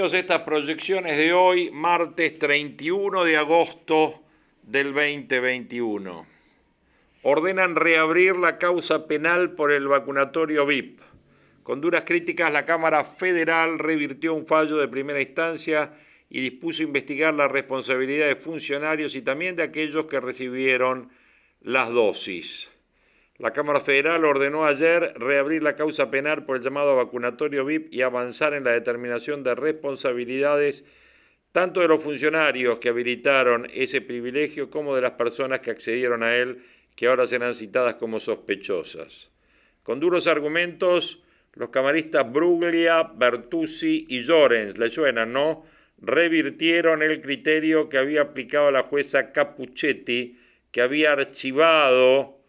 Estas proyecciones de hoy, martes 31 de agosto del 2021. Ordenan reabrir la causa penal por el vacunatorio VIP. Con duras críticas, la Cámara Federal revirtió un fallo de primera instancia y dispuso investigar la responsabilidad de funcionarios y también de aquellos que recibieron las dosis. La Cámara Federal ordenó ayer reabrir la causa penal por el llamado vacunatorio VIP y avanzar en la determinación de responsabilidades tanto de los funcionarios que habilitaron ese privilegio como de las personas que accedieron a él, que ahora serán citadas como sospechosas. Con duros argumentos, los camaristas Bruglia, Bertuzzi y Llorens, le suenan, ¿no? Revirtieron el criterio que había aplicado la jueza Capuchetti, que había archivado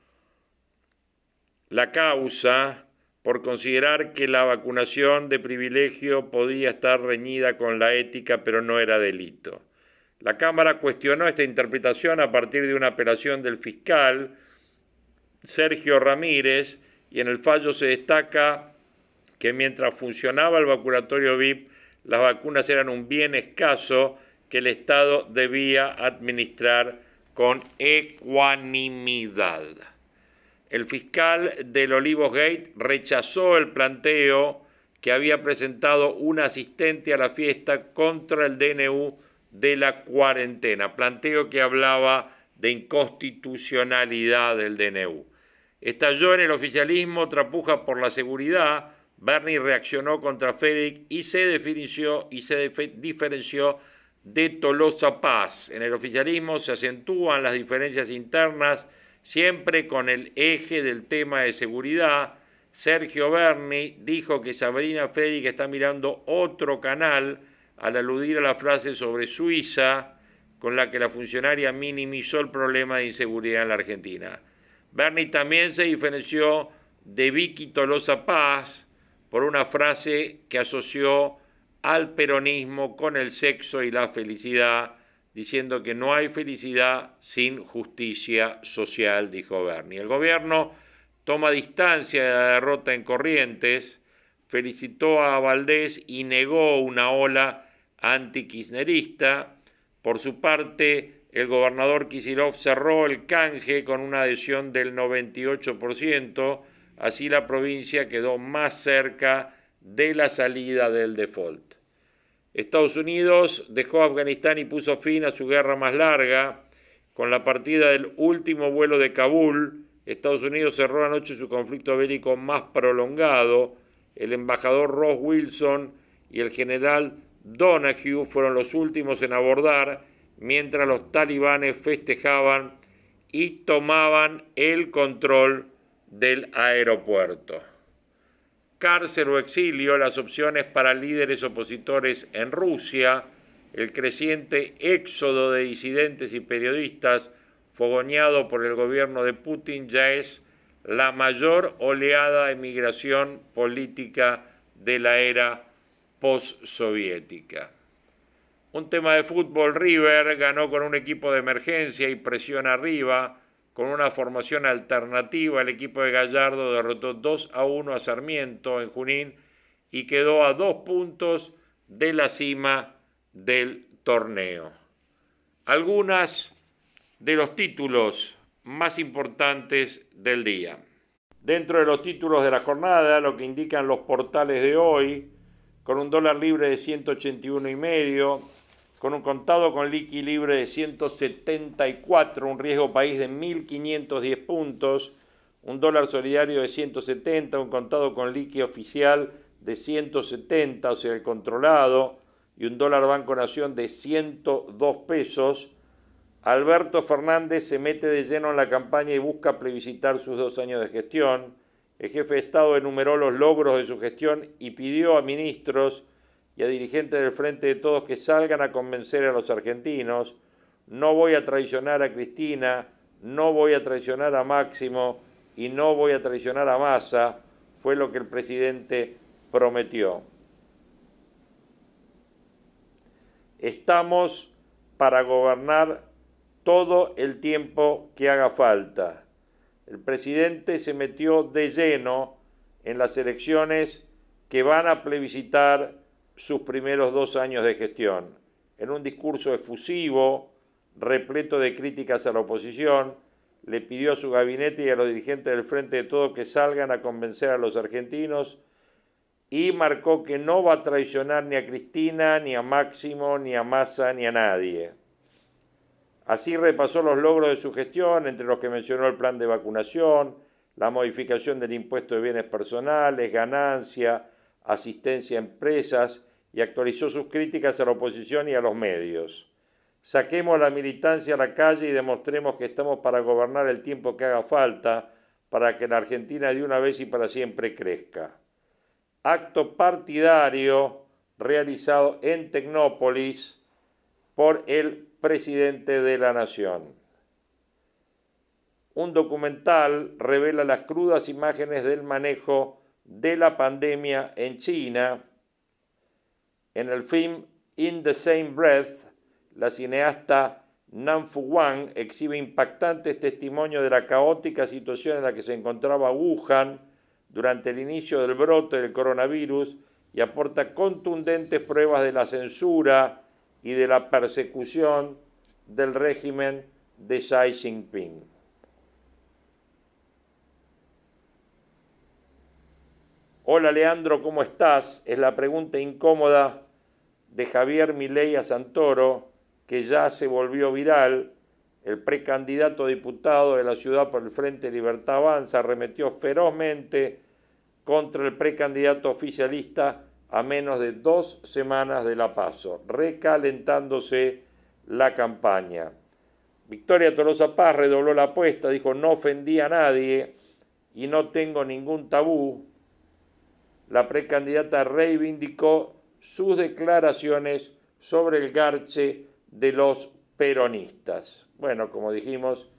la causa por considerar que la vacunación de privilegio podía estar reñida con la ética, pero no era delito. La Cámara cuestionó esta interpretación a partir de una apelación del fiscal Sergio Ramírez y en el fallo se destaca que mientras funcionaba el vacunatorio VIP, las vacunas eran un bien escaso que el Estado debía administrar con ecuanimidad el fiscal del Olivos Gate rechazó el planteo que había presentado un asistente a la fiesta contra el DNU de la cuarentena, planteo que hablaba de inconstitucionalidad del DNU. Estalló en el oficialismo trapuja por la seguridad, Bernie reaccionó contra Félix y se definió y se diferenció de Tolosa Paz. En el oficialismo se acentúan las diferencias internas siempre con el eje del tema de seguridad. Sergio Berni dijo que Sabrina Félix está mirando otro canal al aludir a la frase sobre Suiza con la que la funcionaria minimizó el problema de inseguridad en la Argentina. Berni también se diferenció de Vicky Tolosa Paz por una frase que asoció al peronismo con el sexo y la felicidad diciendo que no hay felicidad sin justicia social, dijo Bernie. El gobierno toma distancia de la derrota en Corrientes, felicitó a Valdés y negó una ola anti-kirchnerista. Por su parte, el gobernador Kisilov cerró el canje con una adhesión del 98%, así la provincia quedó más cerca de la salida del default. Estados Unidos dejó Afganistán y puso fin a su guerra más larga. Con la partida del último vuelo de Kabul, Estados Unidos cerró anoche su conflicto bélico más prolongado. El embajador Ross Wilson y el general Donahue fueron los últimos en abordar, mientras los talibanes festejaban y tomaban el control del aeropuerto cárcel o exilio, las opciones para líderes opositores en Rusia, el creciente éxodo de disidentes y periodistas fogoneado por el gobierno de Putin ya es la mayor oleada de migración política de la era postsoviética. Un tema de fútbol, River ganó con un equipo de emergencia y presión arriba, con una formación alternativa, el equipo de Gallardo derrotó 2 a 1 a Sarmiento en Junín y quedó a dos puntos de la cima del torneo. Algunas de los títulos más importantes del día. Dentro de los títulos de la jornada, lo que indican los portales de hoy, con un dólar libre de 181 y medio, con un contado con liqui libre de 174, un riesgo país de 1.510 puntos, un dólar solidario de 170, un contado con liqui oficial de 170, o sea, el controlado, y un dólar Banco Nación de 102 pesos, Alberto Fernández se mete de lleno en la campaña y busca plebiscitar sus dos años de gestión. El jefe de Estado enumeró los logros de su gestión y pidió a ministros y a dirigentes del Frente de Todos que salgan a convencer a los argentinos. No voy a traicionar a Cristina, no voy a traicionar a Máximo y no voy a traicionar a Massa, fue lo que el presidente prometió. Estamos para gobernar todo el tiempo que haga falta. El presidente se metió de lleno en las elecciones que van a plebiscitar sus primeros dos años de gestión. En un discurso efusivo, repleto de críticas a la oposición, le pidió a su gabinete y a los dirigentes del Frente de Todo que salgan a convencer a los argentinos y marcó que no va a traicionar ni a Cristina, ni a Máximo, ni a Massa, ni a nadie. Así repasó los logros de su gestión, entre los que mencionó el plan de vacunación, la modificación del impuesto de bienes personales, ganancia, asistencia a empresas y actualizó sus críticas a la oposición y a los medios. Saquemos la militancia a la calle y demostremos que estamos para gobernar el tiempo que haga falta para que la Argentina de una vez y para siempre crezca. Acto partidario realizado en Tecnópolis por el presidente de la Nación. Un documental revela las crudas imágenes del manejo de la pandemia en China. En el film In the Same Breath, la cineasta Nan Fu Wang exhibe impactantes testimonios de la caótica situación en la que se encontraba Wuhan durante el inicio del brote del coronavirus y aporta contundentes pruebas de la censura y de la persecución del régimen de Xi Jinping. Hola Leandro, ¿cómo estás? Es la pregunta incómoda de Javier Milei a Santoro, que ya se volvió viral. El precandidato diputado de la ciudad por el Frente Libertad Avanza arremetió ferozmente contra el precandidato oficialista a menos de dos semanas de la paso, recalentándose la campaña. Victoria Tolosa Paz redobló la apuesta, dijo no ofendí a nadie y no tengo ningún tabú. La precandidata reivindicó sus declaraciones sobre el garche de los peronistas. Bueno, como dijimos,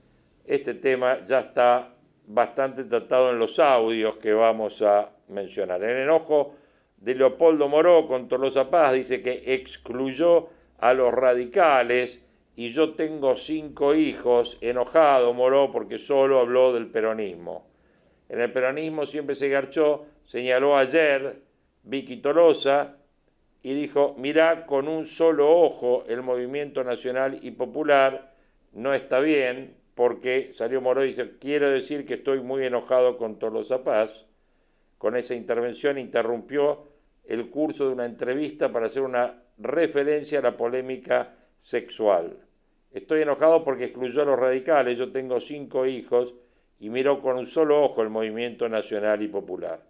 este tema ya está bastante tratado en los audios que vamos a mencionar. El enojo de Leopoldo Moró con Tolosa Paz dice que excluyó a los radicales y yo tengo cinco hijos, enojado Moró porque solo habló del peronismo. En el peronismo siempre se garchó, señaló ayer Vicky Tolosa y dijo, mirá con un solo ojo el movimiento nacional y popular, no está bien, porque salió Moró y dice, quiero decir que estoy muy enojado con Tolosa Paz. Con esa intervención interrumpió el curso de una entrevista para hacer una referencia a la polémica sexual. Estoy enojado porque excluyó a los radicales, yo tengo cinco hijos y miró con un solo ojo el movimiento nacional y popular.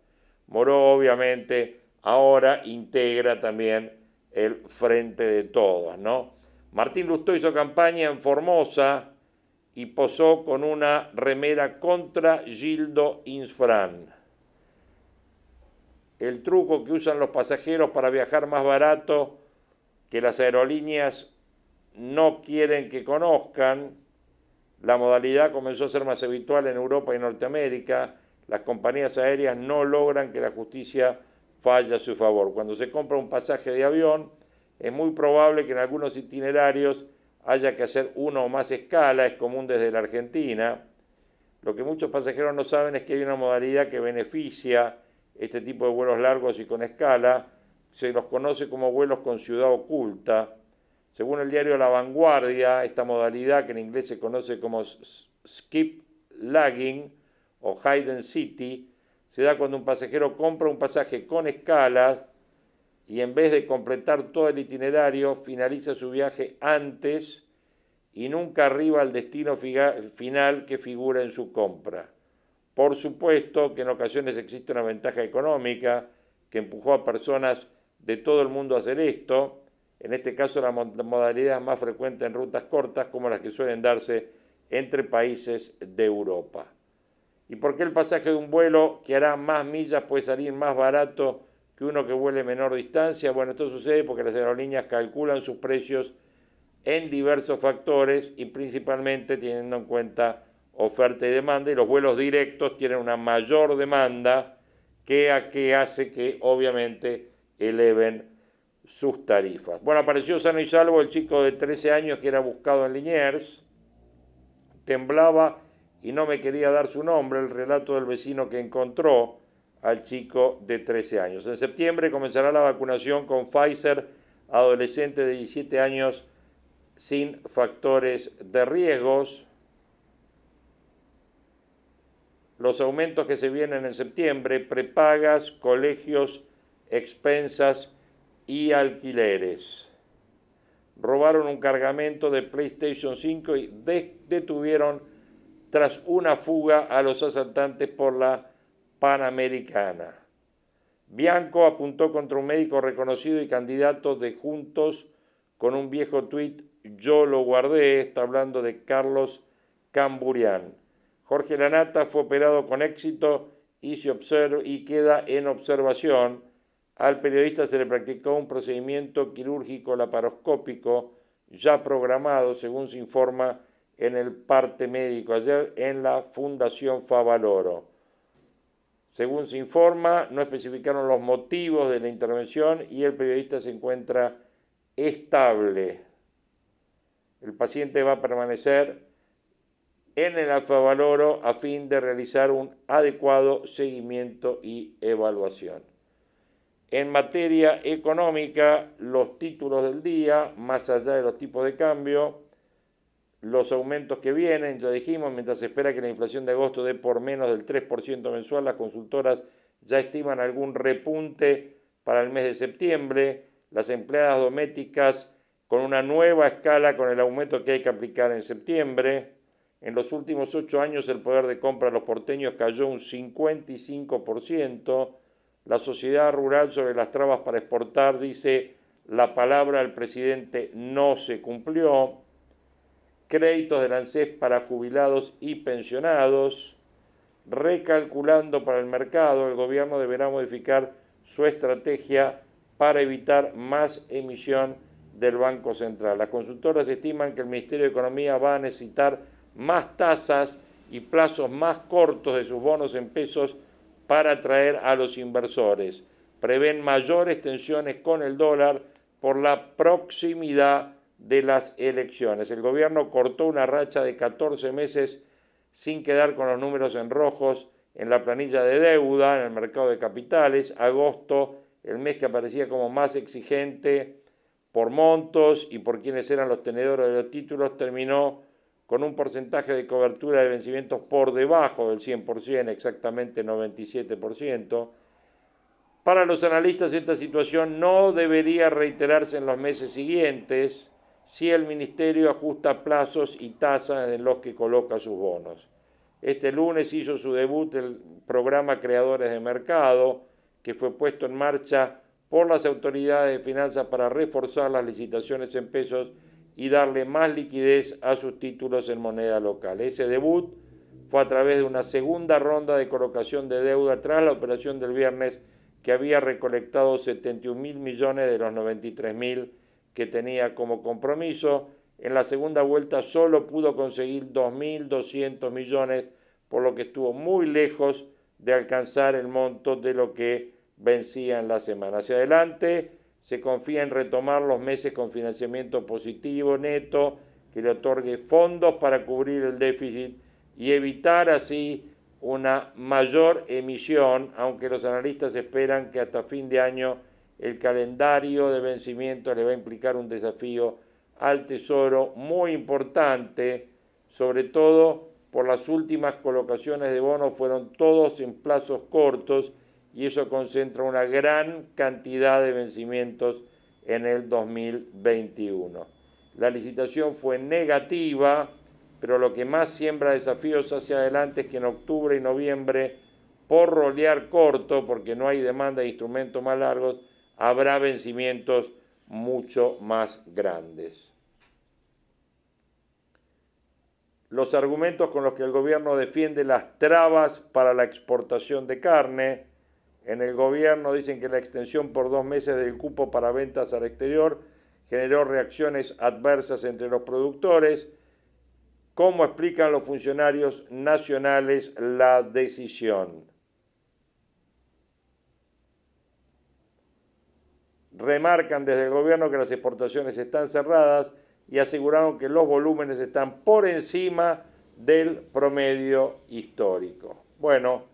Moró obviamente ahora integra también el frente de todos, ¿no? Martín Lustó hizo campaña en Formosa y posó con una remera contra Gildo Insfran el truco que usan los pasajeros para viajar más barato que las aerolíneas no quieren que conozcan. La modalidad comenzó a ser más habitual en Europa y Norteamérica. Las compañías aéreas no logran que la justicia falle a su favor. Cuando se compra un pasaje de avión, es muy probable que en algunos itinerarios haya que hacer una o más escalas, es común desde la Argentina. Lo que muchos pasajeros no saben es que hay una modalidad que beneficia este tipo de vuelos largos y con escala, se los conoce como vuelos con ciudad oculta. Según el diario La Vanguardia, esta modalidad, que en inglés se conoce como skip lagging o hidden city, se da cuando un pasajero compra un pasaje con escalas y en vez de completar todo el itinerario, finaliza su viaje antes y nunca arriba al destino final que figura en su compra. Por supuesto que en ocasiones existe una ventaja económica que empujó a personas de todo el mundo a hacer esto. En este caso la modalidad más frecuente en rutas cortas como las que suelen darse entre países de Europa. ¿Y por qué el pasaje de un vuelo que hará más millas puede salir más barato que uno que vuele menor distancia? Bueno, esto sucede porque las aerolíneas calculan sus precios en diversos factores y principalmente teniendo en cuenta oferta y demanda y los vuelos directos tienen una mayor demanda que, a, que hace que obviamente eleven sus tarifas. Bueno, apareció sano y salvo el chico de 13 años que era buscado en Liniers, temblaba y no me quería dar su nombre, el relato del vecino que encontró al chico de 13 años. En septiembre comenzará la vacunación con Pfizer adolescente de 17 años sin factores de riesgos. Los aumentos que se vienen en septiembre, prepagas, colegios, expensas y alquileres. Robaron un cargamento de PlayStation 5 y detuvieron tras una fuga a los asaltantes por la Panamericana. Bianco apuntó contra un médico reconocido y candidato de Juntos con un viejo tuit yo lo guardé, está hablando de Carlos Camburián. Jorge Lanata fue operado con éxito y, se y queda en observación. Al periodista se le practicó un procedimiento quirúrgico laparoscópico ya programado, según se informa en el parte médico ayer en la Fundación Favaloro. Según se informa, no especificaron los motivos de la intervención y el periodista se encuentra estable. El paciente va a permanecer en el alfavaloro a fin de realizar un adecuado seguimiento y evaluación. En materia económica, los títulos del día, más allá de los tipos de cambio, los aumentos que vienen, ya dijimos, mientras se espera que la inflación de agosto dé por menos del 3% mensual, las consultoras ya estiman algún repunte para el mes de septiembre, las empleadas domésticas con una nueva escala con el aumento que hay que aplicar en septiembre. En los últimos ocho años el poder de compra de los porteños cayó un 55%. La sociedad rural sobre las trabas para exportar dice la palabra del presidente no se cumplió. Créditos del ANSES para jubilados y pensionados. Recalculando para el mercado, el gobierno deberá modificar su estrategia para evitar más emisión del Banco Central. Las consultoras estiman que el Ministerio de Economía va a necesitar más tasas y plazos más cortos de sus bonos en pesos para atraer a los inversores. Prevén mayores tensiones con el dólar por la proximidad de las elecciones. El gobierno cortó una racha de 14 meses sin quedar con los números en rojos en la planilla de deuda en el mercado de capitales. Agosto, el mes que aparecía como más exigente por montos y por quienes eran los tenedores de los títulos, terminó con un porcentaje de cobertura de vencimientos por debajo del 100%, exactamente 97%. Para los analistas esta situación no debería reiterarse en los meses siguientes si el Ministerio ajusta plazos y tasas en los que coloca sus bonos. Este lunes hizo su debut el programa Creadores de Mercado, que fue puesto en marcha por las autoridades de finanzas para reforzar las licitaciones en pesos y darle más liquidez a sus títulos en moneda local. Ese debut fue a través de una segunda ronda de colocación de deuda tras la operación del viernes que había recolectado 71 mil millones de los 93 mil que tenía como compromiso. En la segunda vuelta solo pudo conseguir 2.200 millones, por lo que estuvo muy lejos de alcanzar el monto de lo que vencía en la semana. Hacia adelante se confía en retomar los meses con financiamiento positivo neto que le otorgue fondos para cubrir el déficit y evitar así una mayor emisión, aunque los analistas esperan que hasta fin de año el calendario de vencimiento le va a implicar un desafío al Tesoro muy importante, sobre todo por las últimas colocaciones de bonos fueron todos en plazos cortos y eso concentra una gran cantidad de vencimientos en el 2021. La licitación fue negativa, pero lo que más siembra desafíos hacia adelante es que en octubre y noviembre, por rolear corto, porque no hay demanda de instrumentos más largos, habrá vencimientos mucho más grandes. Los argumentos con los que el gobierno defiende las trabas para la exportación de carne, en el gobierno dicen que la extensión por dos meses del cupo para ventas al exterior generó reacciones adversas entre los productores. ¿Cómo explican los funcionarios nacionales la decisión? remarcan desde el gobierno que las exportaciones están cerradas y aseguraron que los volúmenes están por encima del promedio histórico. Bueno,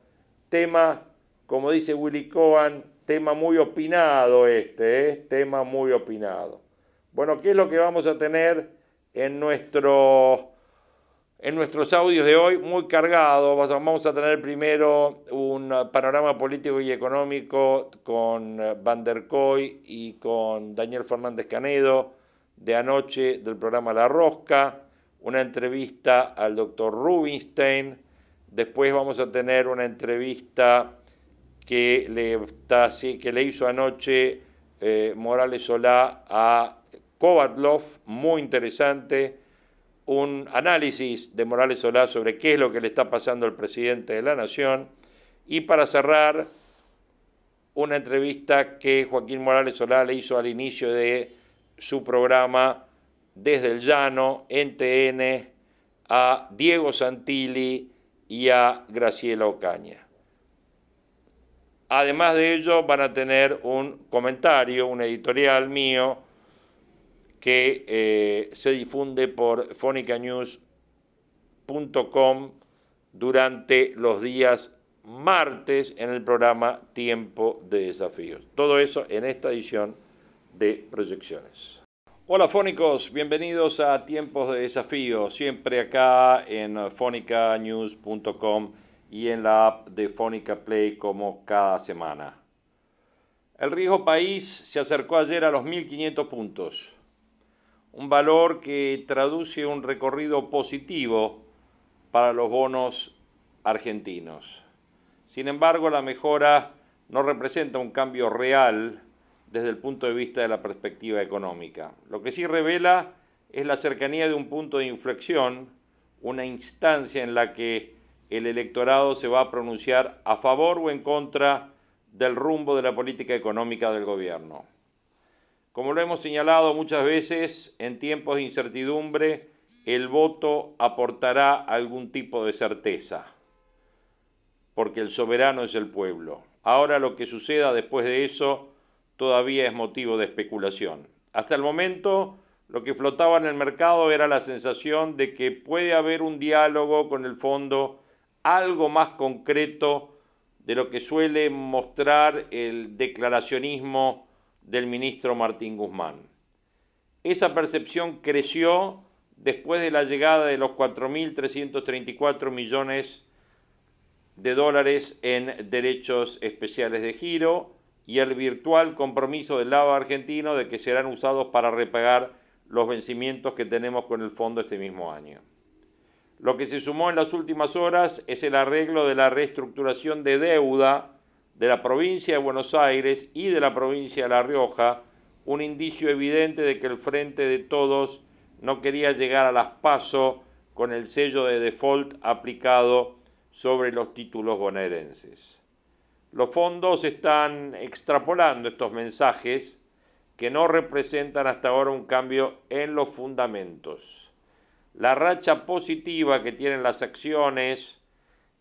tema, como dice Willy Cohen, tema muy opinado este, ¿eh? tema muy opinado. Bueno, ¿qué es lo que vamos a tener en nuestro en nuestros audios de hoy muy cargado. Vamos a tener primero un panorama político y económico con Van der Koy y con Daniel Fernández Canedo de anoche del programa La Rosca, una entrevista al doctor Rubinstein. Después vamos a tener una entrevista que le, que le hizo anoche eh, Morales Solá a Kovatlov, muy interesante un análisis de Morales Solá sobre qué es lo que le está pasando al presidente de la Nación y para cerrar una entrevista que Joaquín Morales Solá le hizo al inicio de su programa desde el llano en TN a Diego Santilli y a Graciela Ocaña. Además de ello van a tener un comentario, un editorial mío que eh, se difunde por fonicanews.com durante los días martes en el programa Tiempo de Desafíos. Todo eso en esta edición de Proyecciones. Hola fónicos, bienvenidos a Tiempos de Desafíos, siempre acá en fonicanews.com y en la app de Fónica Play como cada semana. El riesgo país se acercó ayer a los 1.500 puntos un valor que traduce un recorrido positivo para los bonos argentinos. Sin embargo, la mejora no representa un cambio real desde el punto de vista de la perspectiva económica. Lo que sí revela es la cercanía de un punto de inflexión, una instancia en la que el electorado se va a pronunciar a favor o en contra del rumbo de la política económica del gobierno. Como lo hemos señalado muchas veces, en tiempos de incertidumbre, el voto aportará algún tipo de certeza, porque el soberano es el pueblo. Ahora lo que suceda después de eso todavía es motivo de especulación. Hasta el momento, lo que flotaba en el mercado era la sensación de que puede haber un diálogo con el fondo algo más concreto de lo que suele mostrar el declaracionismo del ministro Martín Guzmán. Esa percepción creció después de la llegada de los 4.334 millones de dólares en derechos especiales de giro y el virtual compromiso del lado argentino de que serán usados para repagar los vencimientos que tenemos con el fondo este mismo año. Lo que se sumó en las últimas horas es el arreglo de la reestructuración de deuda de la provincia de Buenos Aires y de la provincia de La Rioja, un indicio evidente de que el Frente de Todos no quería llegar a las PASO con el sello de default aplicado sobre los títulos bonaerenses. Los fondos están extrapolando estos mensajes que no representan hasta ahora un cambio en los fundamentos. La racha positiva que tienen las acciones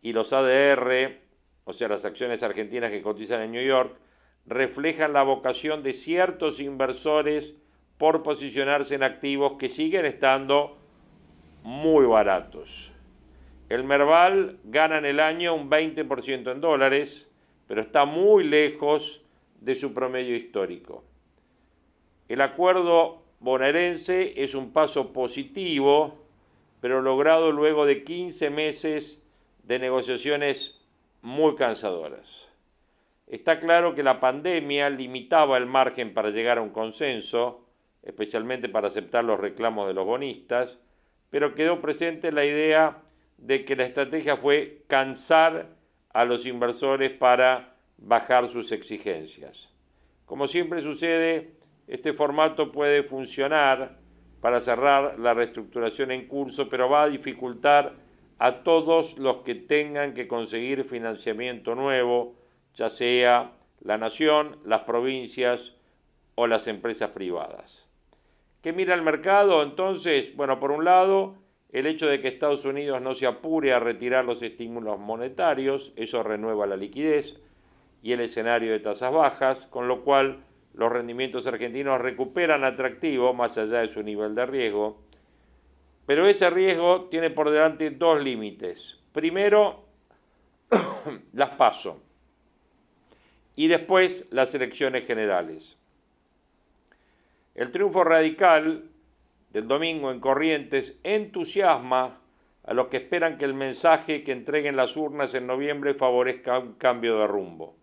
y los ADR o sea, las acciones argentinas que cotizan en New York, reflejan la vocación de ciertos inversores por posicionarse en activos que siguen estando muy baratos. El Merval gana en el año un 20% en dólares, pero está muy lejos de su promedio histórico. El acuerdo bonaerense es un paso positivo, pero logrado luego de 15 meses de negociaciones muy cansadoras. Está claro que la pandemia limitaba el margen para llegar a un consenso, especialmente para aceptar los reclamos de los bonistas, pero quedó presente la idea de que la estrategia fue cansar a los inversores para bajar sus exigencias. Como siempre sucede, Este formato puede funcionar para cerrar la reestructuración en curso, pero va a dificultar a todos los que tengan que conseguir financiamiento nuevo, ya sea la nación, las provincias o las empresas privadas. ¿Qué mira el mercado entonces? Bueno, por un lado, el hecho de que Estados Unidos no se apure a retirar los estímulos monetarios, eso renueva la liquidez y el escenario de tasas bajas, con lo cual los rendimientos argentinos recuperan atractivo más allá de su nivel de riesgo. Pero ese riesgo tiene por delante dos límites. Primero, las paso. Y después las elecciones generales. El triunfo radical del domingo en Corrientes entusiasma a los que esperan que el mensaje que entreguen las urnas en noviembre favorezca un cambio de rumbo.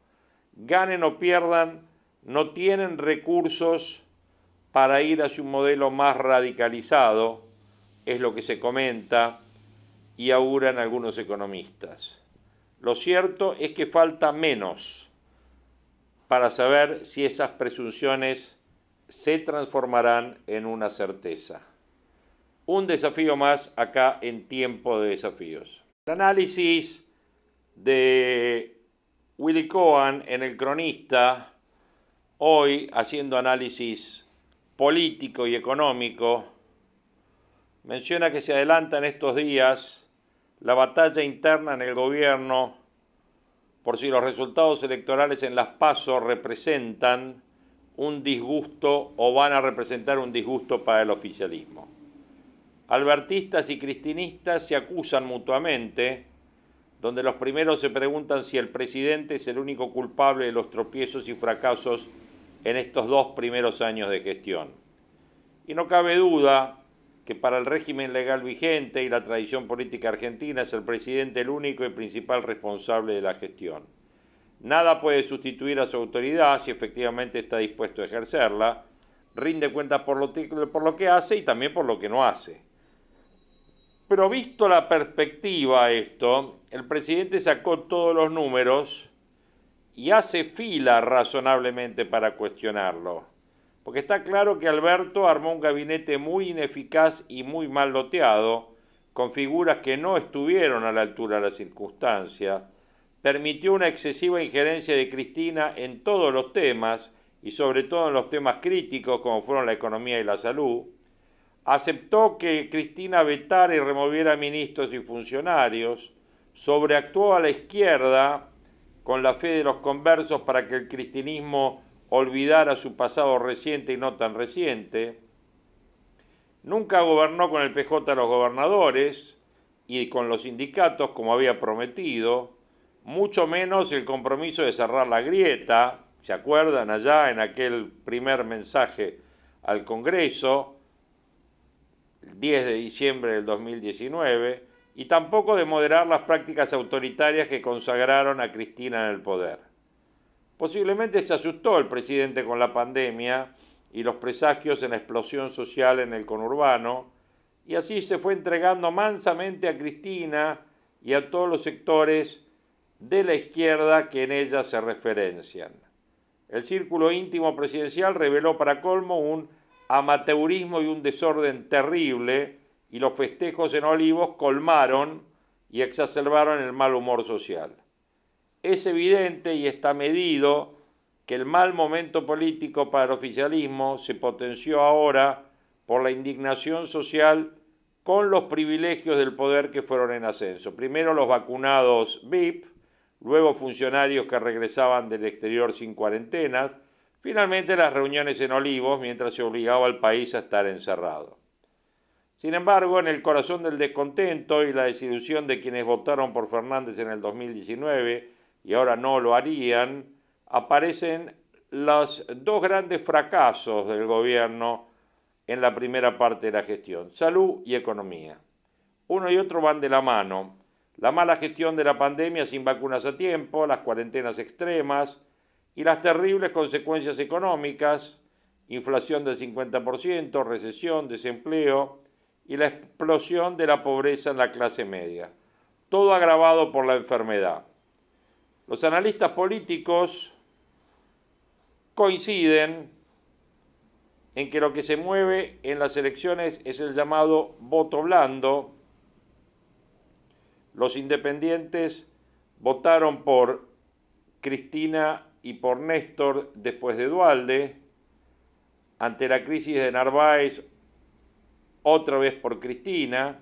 Ganen o pierdan, no tienen recursos para ir hacia un modelo más radicalizado, es lo que se comenta y auguran algunos economistas. Lo cierto es que falta menos para saber si esas presunciones se transformarán en una certeza. Un desafío más acá en tiempo de desafíos. El análisis de Willy Cohen en El Cronista, hoy haciendo análisis político y económico, menciona que se adelanta en estos días la batalla interna en el gobierno por si los resultados electorales en las PASO representan un disgusto o van a representar un disgusto para el oficialismo. Albertistas y cristinistas se acusan mutuamente, donde los primeros se preguntan si el presidente es el único culpable de los tropiezos y fracasos en estos dos primeros años de gestión. Y no cabe duda que para el régimen legal vigente y la tradición política argentina es el presidente el único y principal responsable de la gestión. Nada puede sustituir a su autoridad si efectivamente está dispuesto a ejercerla, rinde cuentas por lo, que hace y también por lo que no hace. Pero visto la perspectiva esto, el presidente sacó todos los números y hace fila razonablemente para cuestionarlo. Porque está claro que Alberto armó un gabinete muy ineficaz y muy mal loteado, con figuras que no estuvieron a la altura de la circunstancia, permitió una excesiva injerencia de Cristina en todos los temas, y sobre todo en los temas críticos como fueron la economía y la salud, aceptó que Cristina vetara y removiera ministros y funcionarios, sobreactuó a la izquierda con la fe de los conversos para que el cristinismo olvidara su pasado reciente y no tan reciente, nunca gobernó con el PJ a los gobernadores y con los sindicatos como había prometido, mucho menos el compromiso de cerrar la grieta, ¿se acuerdan allá en aquel primer mensaje al Congreso, el 10 de diciembre del 2019, y tampoco de moderar las prácticas autoritarias que consagraron a Cristina en el poder. Posiblemente se asustó el presidente con la pandemia y los presagios en la explosión social en el conurbano, y así se fue entregando mansamente a Cristina y a todos los sectores de la izquierda que en ella se referencian. El círculo íntimo presidencial reveló para colmo un amateurismo y un desorden terrible y los festejos en Olivos colmaron y exacerbaron el mal humor social. Es evidente y está medido que el mal momento político para el oficialismo se potenció ahora por la indignación social con los privilegios del poder que fueron en ascenso. Primero los vacunados VIP, luego funcionarios que regresaban del exterior sin cuarentenas, finalmente las reuniones en Olivos mientras se obligaba al país a estar encerrado. Sin embargo, en el corazón del descontento y la desilusión de quienes votaron por Fernández en el 2019 y ahora no lo harían, aparecen los dos grandes fracasos del gobierno en la primera parte de la gestión, salud y economía. Uno y otro van de la mano la mala gestión de la pandemia sin vacunas a tiempo, las cuarentenas extremas y las terribles consecuencias económicas, inflación del 50%, recesión, desempleo y la explosión de la pobreza en la clase media, todo agravado por la enfermedad. Los analistas políticos coinciden en que lo que se mueve en las elecciones es el llamado voto blando. Los independientes votaron por Cristina y por Néstor después de Dualde. Ante la crisis de Narváez, otra vez por Cristina.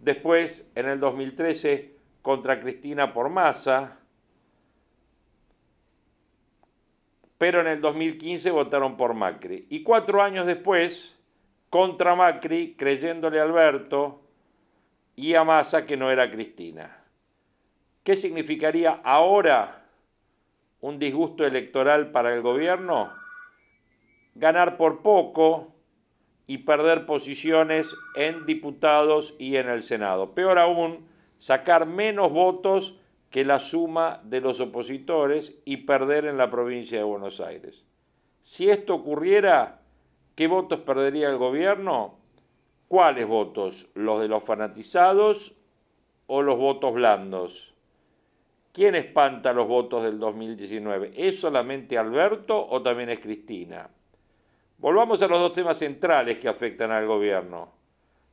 Después, en el 2013, contra Cristina por Massa. Pero en el 2015 votaron por Macri. Y cuatro años después, contra Macri, creyéndole a Alberto y a Massa que no era Cristina. ¿Qué significaría ahora un disgusto electoral para el gobierno? Ganar por poco y perder posiciones en diputados y en el Senado. Peor aún, sacar menos votos que la suma de los opositores y perder en la provincia de Buenos Aires. Si esto ocurriera, ¿qué votos perdería el gobierno? ¿Cuáles votos? ¿Los de los fanatizados o los votos blandos? ¿Quién espanta los votos del 2019? ¿Es solamente Alberto o también es Cristina? Volvamos a los dos temas centrales que afectan al gobierno.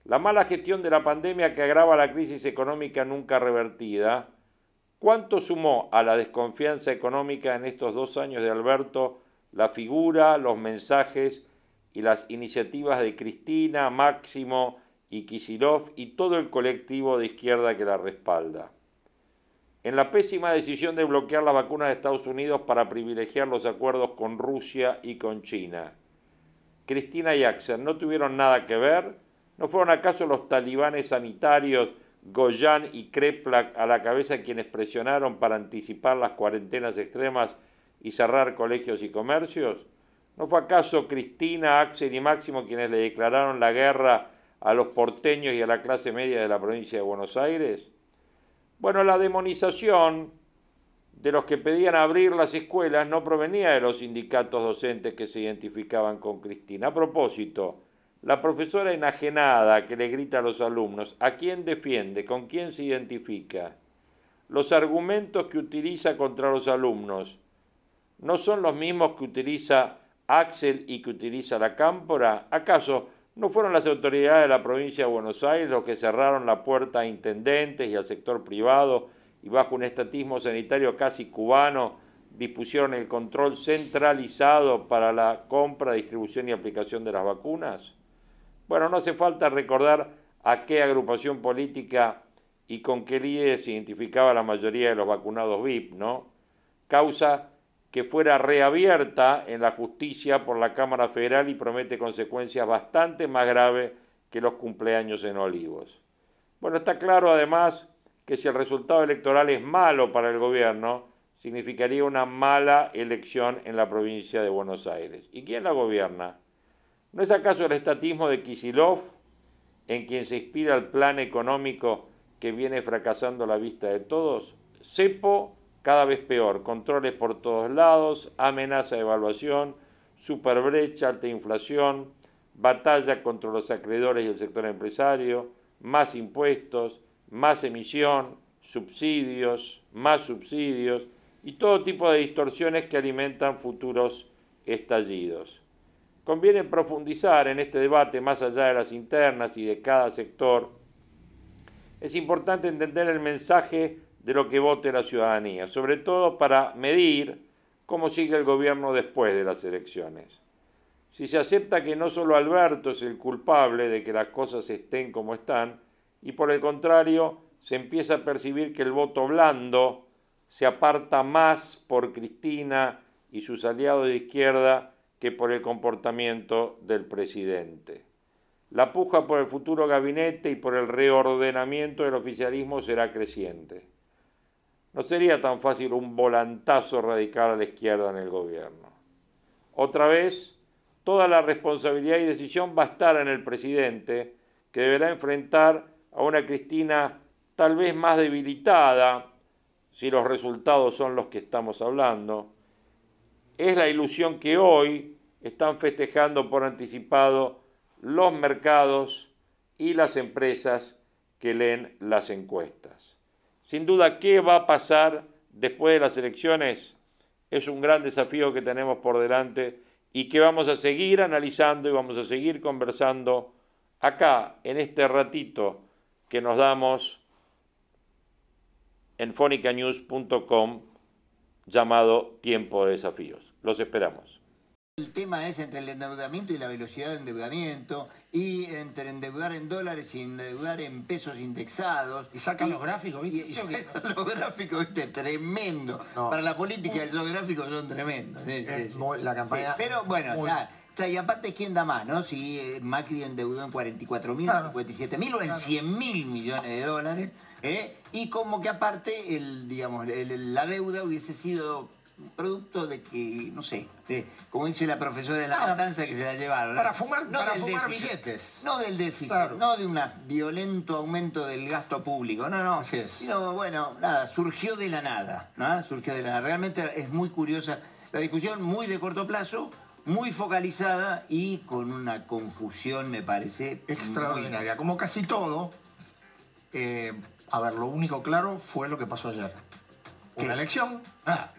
La mala gestión de la pandemia que agrava la crisis económica nunca revertida. ¿Cuánto sumó a la desconfianza económica en estos dos años de Alberto la figura, los mensajes y las iniciativas de Cristina, Máximo y Kisilov y todo el colectivo de izquierda que la respalda? En la pésima decisión de bloquear la vacuna de Estados Unidos para privilegiar los acuerdos con Rusia y con China Cristina y Axel no tuvieron nada que ver? ¿No fueron acaso los talibanes sanitarios Goyan y Kreplak a la cabeza quienes presionaron para anticipar las cuarentenas extremas y cerrar colegios y comercios? ¿No fue acaso Cristina, Axel y Máximo quienes le declararon la guerra a los porteños y a la clase media de la provincia de Buenos Aires? Bueno, la demonización de los que pedían abrir las escuelas no provenía de los sindicatos docentes que se identificaban con Cristina. A propósito, la profesora enajenada que le grita a los alumnos, ¿a quién defiende? ¿Con quién se identifica? Los argumentos que utiliza contra los alumnos no son los mismos que utiliza Axel y que utiliza la Cámpora. ¿Acaso no fueron las autoridades de la provincia de Buenos Aires los que cerraron la puerta a intendentes y al sector privado y bajo un estatismo sanitario casi cubano dispusieron el control centralizado para la compra, distribución y aplicación de las vacunas? Bueno, no hace falta recordar a qué agrupación política y con qué líderes se identificaba la mayoría de los vacunados VIP, ¿no? Causa que fuera reabierta en la justicia por la Cámara Federal y promete consecuencias bastante más graves que los cumpleaños en Olivos. Bueno, está claro además que si el resultado electoral es malo para el gobierno, significaría una mala elección en la provincia de Buenos Aires. ¿Y quién la gobierna? ¿No es acaso el estatismo de Kisilov, en quien se inspira el plan económico que viene fracasando a la vista de todos? Cepo cada vez peor, controles por todos lados, amenaza de evaluación, superbrecha, alta inflación, batalla contra los acreedores y el sector empresario, más impuestos, más emisión, subsidios, más subsidios y todo tipo de distorsiones que alimentan futuros estallidos. Conviene profundizar en este debate más allá de las internas y de cada sector. Es importante entender el mensaje de lo que vote la ciudadanía, sobre todo para medir cómo sigue el gobierno después de las elecciones. Si se acepta que no solo Alberto es el culpable de que las cosas estén como están, y por el contrario se empieza a percibir que el voto blando se aparta más por Cristina y sus aliados de izquierda que por el comportamiento del presidente. La puja por el futuro gabinete y por el reordenamiento del oficialismo será creciente. No sería tan fácil un volantazo radical a la izquierda en el gobierno. Otra vez, toda la responsabilidad y decisión va a estar en el presidente, que deberá enfrentar a una Cristina tal vez más debilitada, si los resultados son los que estamos hablando, es la ilusión que hoy están festejando por anticipado los mercados y las empresas que leen las encuestas. Sin duda, ¿qué va a pasar después de las elecciones? es un gran desafío que tenemos por delante y que vamos a seguir analizando y vamos a seguir conversando acá, en este ratito que nos damos en fonicanews.com llamado Tiempo de Desafíos. Los esperamos. El tema es entre el endeudamiento y la velocidad de endeudamiento, y entre endeudar en dólares y endeudar en pesos indexados. Y sacan los gráficos, ¿viste? Y, los gráficos, ¿viste? Tremendo. Para la política, los gráficos son tremendos. la campaña. pero bueno, está, y aparte, ¿quién da más, no? Si eh, Macri endeudó en 44 mil, 57 mil o en 100 mil millones de dólares. ¿eh? Y como que aparte, el, digamos, la deuda hubiese sido producto de que, no sé, como dice la profesora de la matanza que se la llevaron. Para fumar, no para fumar billetes. No del déficit, no de un violento aumento del gasto público, no, no. Así es. Sino, bueno, nada, surgió de la nada, ¿no? Surgió de la nada. Realmente es muy curiosa la discusión, muy de corto plazo, muy focalizada y con una confusión, me parece. Extraordinaria. Como casi todo, eh, a ver, lo único claro fue lo que pasó ayer. Una elección. Ah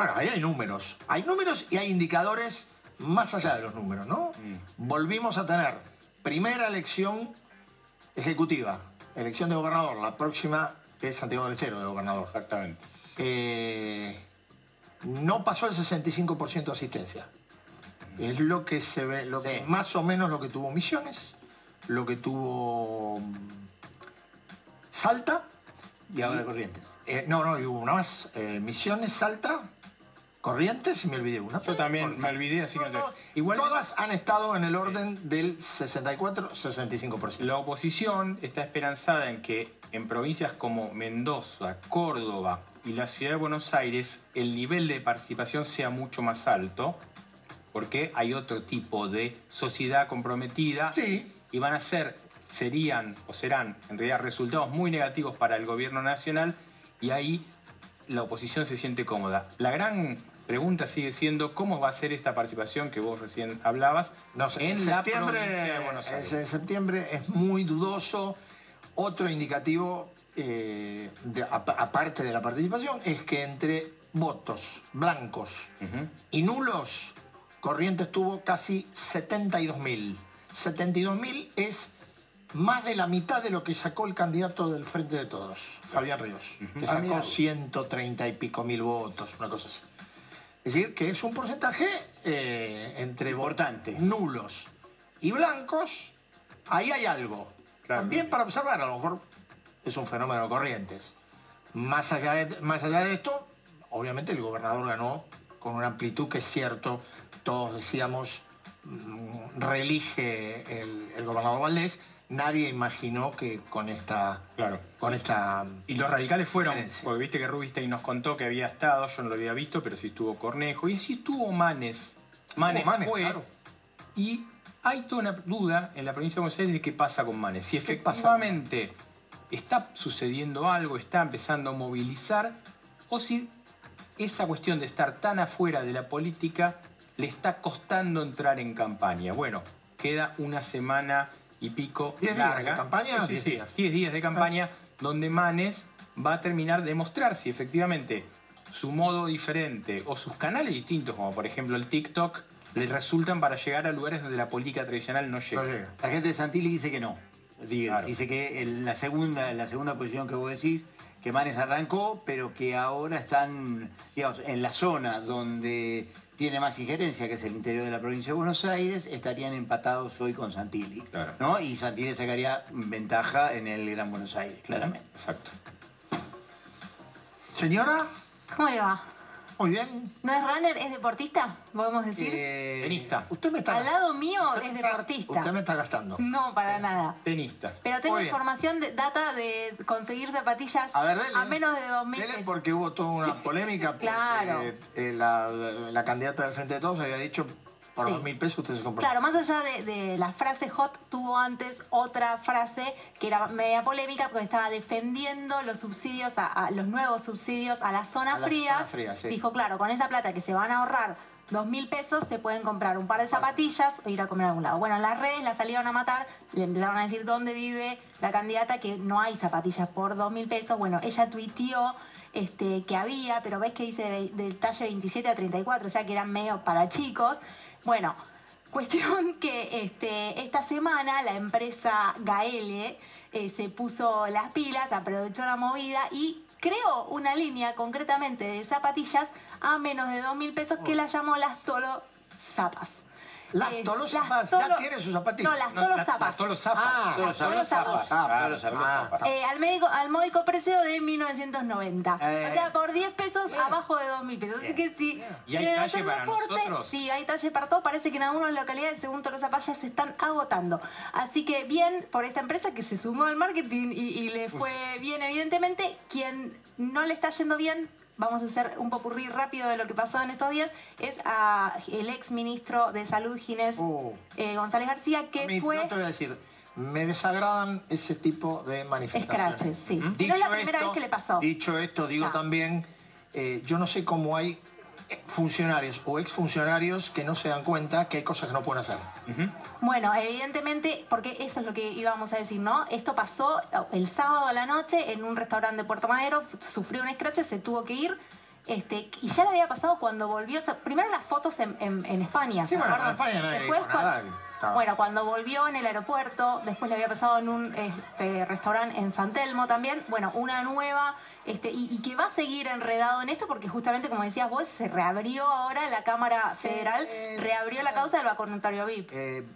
bueno, ahí hay números. Hay números y hay indicadores más allá de los números, ¿no? Mm. Volvimos a tener primera elección ejecutiva, elección de gobernador. La próxima es Santiago del Estero de gobernador. Exactamente. Eh, no pasó el 65% de asistencia. Es lo que se ve, lo que, más o menos lo que tuvo Misiones, lo que tuvo mm, Salta. Y ahora Corrientes. Eh, no, no, y hubo una más. Eh, Misiones, Salta Corrientes y me olvidé una. Yo también me olvidé, así que... Igual, Todas han estado en el orden del 64-65%. La oposición está esperanzada en que en provincias como Mendoza, Córdoba y la ciudad de Buenos Aires el nivel de participación sea mucho más alto, porque hay otro tipo de sociedad comprometida sí. y van a ser, serían o serán en realidad resultados muy negativos para el gobierno nacional y ahí la oposición se siente cómoda. La gran pregunta sigue siendo cómo va a ser esta participación que vos recién hablabas no en, septiembre, En septiembre es muy dudoso. Otro indicativo, eh, aparte de la participación, es que entre votos blancos y nulos, Corrientes tuvo casi 72.000. 72.000 es más de la mitad de lo que sacó el candidato del Frente de Todos, Fabián Ríos, que sacó 130 y pico mil votos, una cosa así. Es decir, que es un porcentaje eh, entre Importante. nulos y blancos. Ahí hay algo. También para observar, a lo mejor es un fenómeno de corrientes. Más allá de, más allá de esto, obviamente el gobernador ganó con una amplitud que es cierto, todos decíamos, mm, reelige el, el gobernador Valdés, nadie imaginó que con esta. Claro. Con esta. Y los radicales fueron. Porque viste que Rubinstein nos contó que había estado, yo no lo había visto, pero sí estuvo Cornejo. Y así estuvo Manes. Manes, fue. Y hay toda una duda en la provincia de Buenos Aires de qué pasa con Manes. Si efectivamente está sucediendo algo, está empezando a movilizar, o si esa cuestión de estar tan afuera de la política le está costando entrar en campaña. Bueno, queda una semana y pico ¿Diez larga. días de campaña? Sí, días. días de campaña donde Manes va a terminar de mostrar si efectivamente su modo diferente o sus canales distintos, como por ejemplo el TikTok, le resultan para llegar a lugares donde la política tradicional no llega. La gente de Santilli dice que no. Dice que en la segunda, la segunda posición que vos decís, que Manes arrancó, pero que ahora están, digamos, en la zona donde tiene más injerencia, que es el interior de la provincia de Buenos Aires, estarían empatados hoy con Santilli. ¿no? Y Santilli sacaría ventaja en el Gran Buenos Aires, claramente. Exacto. Señora. ¿Cómo le va? Muy bien. ¿No es runner, es deportista? ¿Podemos decir? Eh, Tenista. Usted me está Al lado mío es deportista. Usted me está gastando. No, para nada. Tenista. Pero tengo información, de, data de conseguir zapatillas a, menos de 2.000 pesos. porque hubo toda una polémica. claro. Eh, la, la, candidata del Frente de Todos había dicho por dos mil pesos usted se compró. Claro, más allá de, la frase hot, tuvo antes otra frase que era media polémica porque estaba defendiendo los subsidios, a, los nuevos subsidios a las zonas frías. Zona fría, Dijo, claro, con esa plata que se van a ahorrar dos mil pesos se pueden comprar un par de zapatillas o ir a comer a algún lado. Bueno, en las redes la salieron a matar, le empezaron a decir dónde vive la candidata, que no hay zapatillas por dos mil pesos. Bueno, ella tuiteó este, que había, pero ves que dice del talle 27 a 34, o sea que eran medio para chicos. Bueno, cuestión que este, esta semana la empresa Gaele eh, se puso las pilas, aprovechó la movida y creó una línea concretamente de zapatillas a menos de dos mil pesos que la llamó las Tolo Zapas. Las eh, Tolo Zapas, ya tiene sus zapatillas. No, las Tolo Zapas. Las Tolo Zapas. Ah, Tolo Zapas. Ah, Tolo Zapas. Eh, al, médico, al módico precio de 1990. Eh. O sea, por 10 pesos abajo de 2 mil pesos. Así que si ¿Y hay talle para nosotros? Sí, hay talle para todo. Parece que en algunas localidades, según Tolo Zapas, ya se están agotando. Así que bien por esta empresa que se sumó al marketing y, y le fue bien, evidentemente. Quien no le está yendo bien vamos a hacer un popurrí rápido de lo que pasó en estos días, es a el ex ministro de Salud, Ginés oh. eh, González García, que fue... No te voy a decir, me desagradan ese tipo de manifestaciones. Escraches, sí. ¿Mm? no es la primera vez que le pasó. Dicho esto, digo también, eh, yo no sé cómo hay funcionarios o exfuncionarios que no se dan cuenta que hay cosas que no pueden hacer. Bueno, evidentemente, porque eso es lo que íbamos a decir, ¿no? Esto pasó el sábado a la noche en un restaurante de Puerto Madero, sufrió un escrache, se tuvo que ir. Este, y ya le había pasado cuando volvió, primero las fotos en, España. Sí, bueno, en España Después, bueno, cuando volvió en el aeropuerto, después le había pasado en un este, restaurante en San Telmo también. Bueno, una nueva, este, y, que va a seguir enredado en esto porque justamente, como decías vos, se reabrió ahora la Cámara Federal, eh, reabrió la causa del vacunatorio VIP. Eh,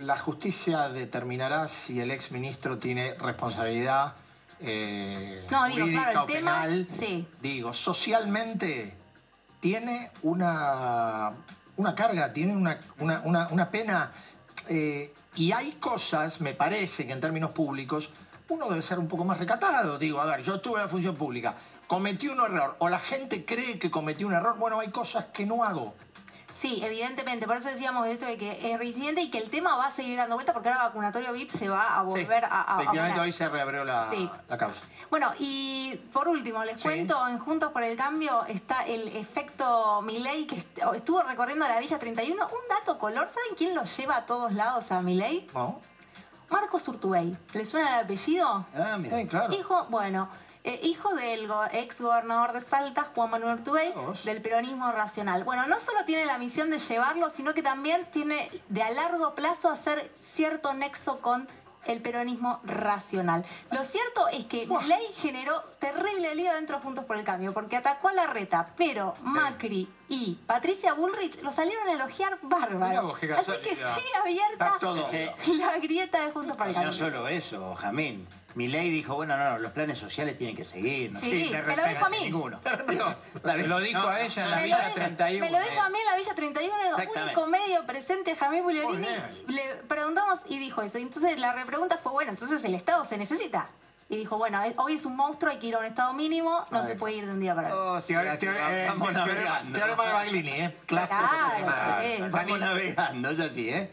la justicia determinará si el ex ministro tiene responsabilidad eh, no, digo, claro, el tema, Sí. Digo, socialmente tiene una una carga, tiene una, pena. Eh, y hay cosas, me parece que en términos públicos, uno debe ser un poco más recatado. Digo, a ver, yo estuve en la función pública, cometí un error, o la gente cree que cometí un error, bueno, hay cosas que no hago. Sí, evidentemente, por eso decíamos esto de que es reincidente y que el tema va a seguir dando vuelta porque ahora vacunatorio VIP se va a volver a, a, Efectivamente, hoy se reabrió la, causa. Bueno, y por último, les cuento, en Juntos por el Cambio está el efecto Milei que estuvo recorriendo la Villa 31. Un dato color, ¿saben quién lo lleva a todos lados a Milei? No. Marcos Urtubey. ¿Le suena el apellido? Ah, mira. claro. Hijo, bueno eh, hijo del ex gobernador de Salta, Juan Manuel Urtubey, del peronismo racional. Bueno, no solo tiene la misión de llevarlo, sino que también tiene de a largo plazo hacer cierto nexo con el peronismo racional. Lo cierto es que Ley generó terrible lío dentro de Juntos por el Cambio, porque atacó a la reta, pero Macri y Patricia Bullrich lo salieron a elogiar bárbaro. Así que sigue abierta la grieta de Juntos por el Cambio. No solo eso, Jamín. Mi ley dijo, bueno, no, no, los planes sociales tienen que seguir. No sí, me lo dijo a mí. Ninguno. lo dijo a ella en la Villa 31. Me lo dijo a mí en la Villa 31, el único medio presente, Jamín Bugliorini. Le preguntamos y dijo eso. Y entonces la repregunta fue, bueno, entonces el Estado se necesita. Y dijo, bueno, hoy es un monstruo, hay que ir a un estado mínimo, no se puede ir de un día para otro. Oh, sí, ahora estamos navegando. Teorema de Baglini, ¿eh? Clásico. Claro, Estamos navegando, eso sí, ¿eh?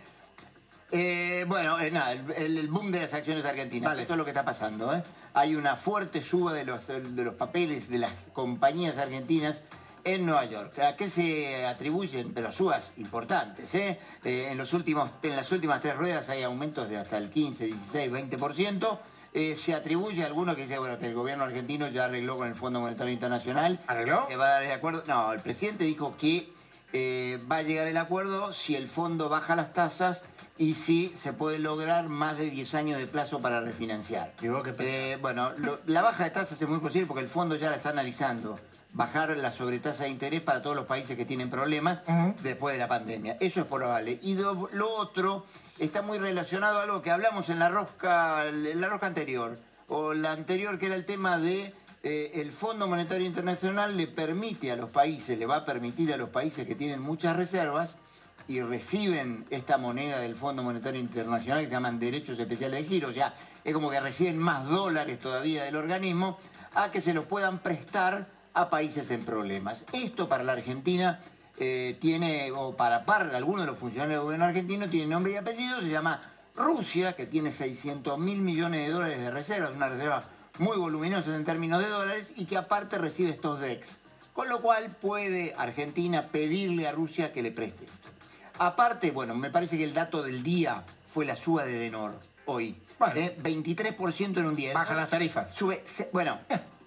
Eh, bueno, eh, nada, el, boom de las acciones argentinas. Esto es lo que está pasando. ¿eh? Hay una fuerte suba de los, de los papeles de las compañías argentinas en Nueva York. ¿A qué se atribuyen? Pero subas importantes. ¿eh? en, los últimos, en las últimas tres ruedas hay aumentos de hasta el 15, 16, 20%. se atribuye a alguno que dice bueno, que el gobierno argentino ya arregló con el Fondo Monetario Internacional. ¿Arregló? Se va a dar de acuerdo. No, el presidente dijo que va a llegar el acuerdo si el fondo baja las tasas y si se puede lograr más de 10 años de plazo para refinanciar. Eh, bueno, la baja de tasas es muy posible porque el fondo ya la está analizando. Bajar la sobretasa de interés para todos los países que tienen problemas después de la pandemia. Eso es probable. Y lo, otro está muy relacionado a lo que hablamos en la rosca, en la rosca anterior. O la anterior que era el tema de eh, el Fondo Monetario Internacional le permite a los países, le va a permitir a los países que tienen muchas reservas y reciben esta moneda del Fondo Monetario Internacional que se llaman derechos especiales de giro, o sea, es como que reciben más dólares todavía del organismo, a que se los puedan prestar a países en problemas. Esto para la Argentina eh, tiene, o para par, algunos de los funcionarios del gobierno argentino, tiene nombre y apellido, se llama Rusia, que tiene 600 mil millones de dólares de reservas, una reserva muy voluminosa en términos de dólares, y que aparte recibe estos DEX Con lo cual puede Argentina pedirle a Rusia que le preste. Aparte, bueno, me parece que el dato del día fue la suba de Denor hoy. Bueno. 23% en un día. Baja las tarifas. Sube, bueno,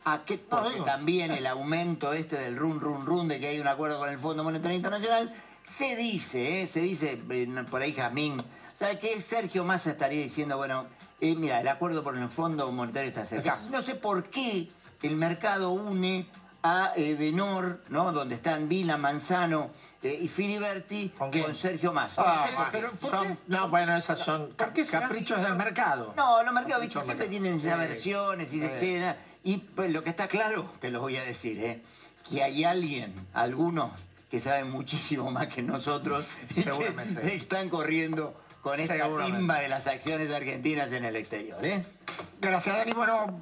¿a qué? Porque también el aumento este del run, run, run, de que hay un acuerdo con el Fondo Monetario Internacional, se dice, ¿eh? se dice por ahí Jamín, o sea, que Sergio Massa estaría diciendo, bueno, eh, mira, el acuerdo por el Fondo Monetario está cerca. No sé por qué el mercado une a eh, Denor, ¿no? Donde están Vila, Manzano eh, y Filiberti ¿Con, Sergio Massa. Ah, no, bueno, esas son caprichos del mercado. No, los mercados siempre tienen versiones y se Y pues, lo que está claro, te lo voy a decir, ¿eh? que hay alguien, algunos que saben muchísimo más que nosotros, que están corriendo con esta timba de las acciones argentinas en el exterior. ¿eh? Gracias, Dani. Bueno,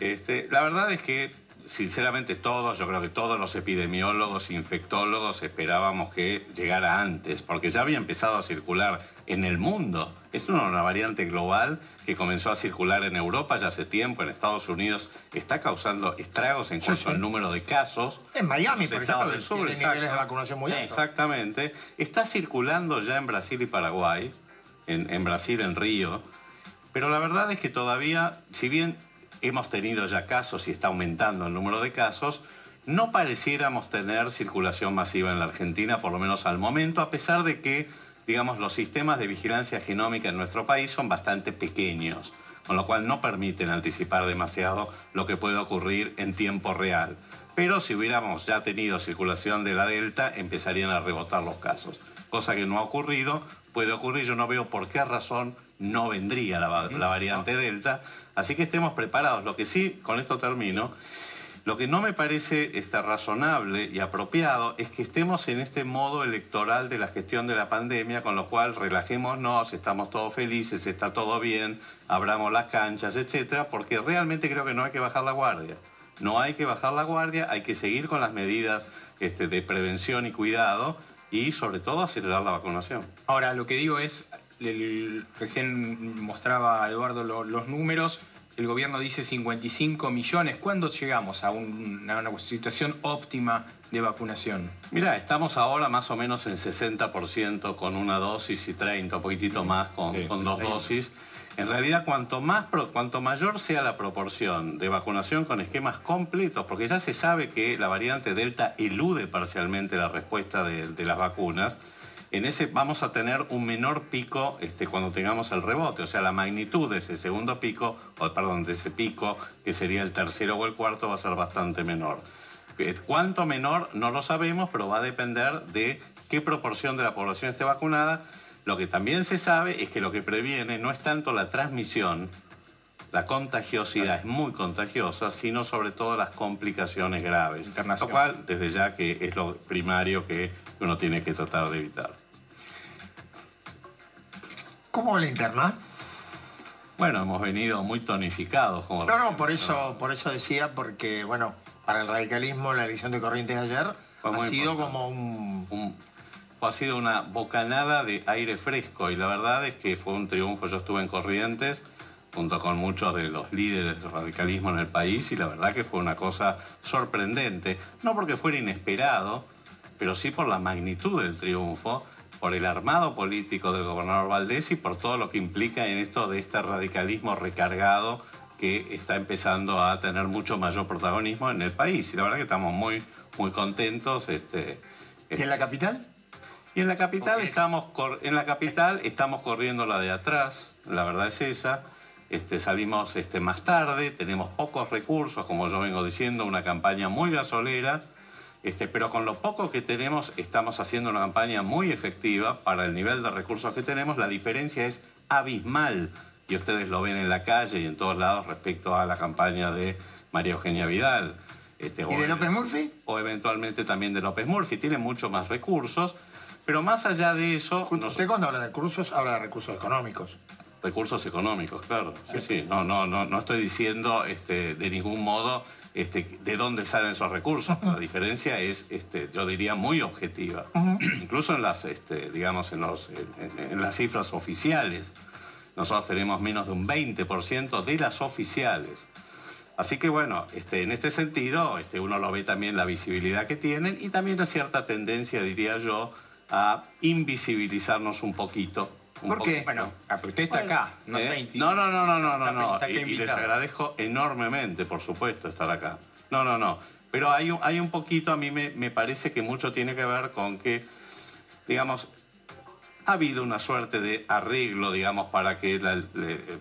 este, la verdad es que sinceramente todos, yo creo que todos los epidemiólogos, infectólogos esperábamos que llegara antes, porque ya había empezado a circular en el mundo. Es una, variante global que comenzó a circular en Europa ya hace tiempo, en Estados Unidos, está causando estragos en cuanto al número de casos. En Miami, por ejemplo, del sur, niveles de vacunación muy altos. Exactamente. Está circulando ya en Brasil y Paraguay, en, en Brasil, en Río. Pero la verdad es que todavía, si bien hemos tenido ya casos y está aumentando el número de casos, no pareciéramos tener circulación masiva en la Argentina, por lo menos al momento, a pesar de que, digamos, los sistemas de vigilancia genómica en nuestro país son bastante pequeños, con lo cual no permiten anticipar demasiado lo que puede ocurrir en tiempo real. Pero si hubiéramos ya tenido circulación de la Delta, empezarían a rebotar los casos. Cosa que no ha ocurrido, puede ocurrir, yo no veo por qué razón no vendría la, variante Delta, así que estemos preparados. Lo que sí, con esto termino, lo que no me parece razonable y apropiado es que estemos en este modo electoral de la gestión de la pandemia, con lo cual relajémonos, estamos todos felices, está todo bien, abramos las canchas, etcétera, porque realmente creo que no hay que bajar la guardia. No hay que bajar la guardia, hay que seguir con las medidas este, de prevención y cuidado y sobre todo acelerar la vacunación. Ahora, lo que digo es, recién mostraba Eduardo los números, el gobierno dice 55 millones. ¿Cuándo llegamos a, una situación óptima de vacunación? Mira, estamos ahora más o menos en 60% con una dosis y 30, un poquitito más con, dos dosis. En realidad, cuanto, más, cuanto mayor sea la proporción de vacunación con esquemas completos, porque ya se sabe que la variante Delta elude parcialmente la respuesta de las vacunas, en ese vamos a tener un menor pico este, cuando tengamos el rebote, o sea, la magnitud de ese segundo pico, o perdón, de ese pico, que sería el tercero o el cuarto, va a ser bastante menor. Eh, ¿Cuánto menor? No lo sabemos, pero va a depender de qué proporción de la población esté vacunada. Lo que también se sabe es que lo que previene no es tanto la transmisión, la contagiosidad es muy contagiosa, sino sobre todo las complicaciones graves. Lo cual, desde ya que es lo primario que uno tiene que tratar de evitar. ¿Cómo va la interna? Bueno, hemos venido muy tonificados. Como no, no, por eso, por eso decía, porque, bueno, para el radicalismo la elección de Corrientes ayer ha sido como un... Ha sido una bocanada de aire fresco y la verdad es que fue un triunfo. Yo estuve en Corrientes junto con muchos de los líderes del radicalismo en el país y la verdad que fue una cosa sorprendente. No porque fuera inesperado, pero sí por la magnitud del triunfo, por el armado político del gobernador Valdés y por todo lo que implica en esto de este radicalismo recargado que está empezando a tener mucho mayor protagonismo en el país. Y la verdad que estamos muy, muy contentos. Este, ¿Y en la capital? Y en la capital, estamos, en la capital estamos corriendo la de atrás, la verdad es esa. Este, salimos este, más tarde, tenemos pocos recursos, como yo vengo diciendo, una campaña muy gasolera este, pero con lo poco que tenemos estamos haciendo una campaña muy efectiva para el nivel de recursos que tenemos. La diferencia es abismal y ustedes lo ven en la calle y en todos lados respecto a la campaña de María Eugenia Vidal. Este, ¿Y de López Murphy? O eventualmente también de López Murphy. Tiene mucho más recursos, pero más allá de eso... Usted cuando habla de recursos habla de recursos económicos. Recursos económicos, claro. Sí, sí. No, no, no, no estoy diciendo este, de ningún modo este, de dónde salen esos recursos. La diferencia es, este, yo diría, muy objetiva. Incluso en las, este, digamos, en, los, en, las cifras oficiales, nosotros tenemos menos de un 20% de las oficiales. Así que bueno, este, en este sentido, este, uno lo ve también la visibilidad que tienen y también una cierta tendencia, diría yo, a invisibilizarnos un poquito. ¿Por qué? Bueno, usted está acá, no, ¿eh? no, no, no, no, no, no, no. Y, y, les agradezco enormemente, por supuesto, estar acá. No, no, no. Pero hay un, hay un poquito, a mí me, me parece que mucho tiene que ver con que, digamos, ha habido una suerte de arreglo, digamos, para que,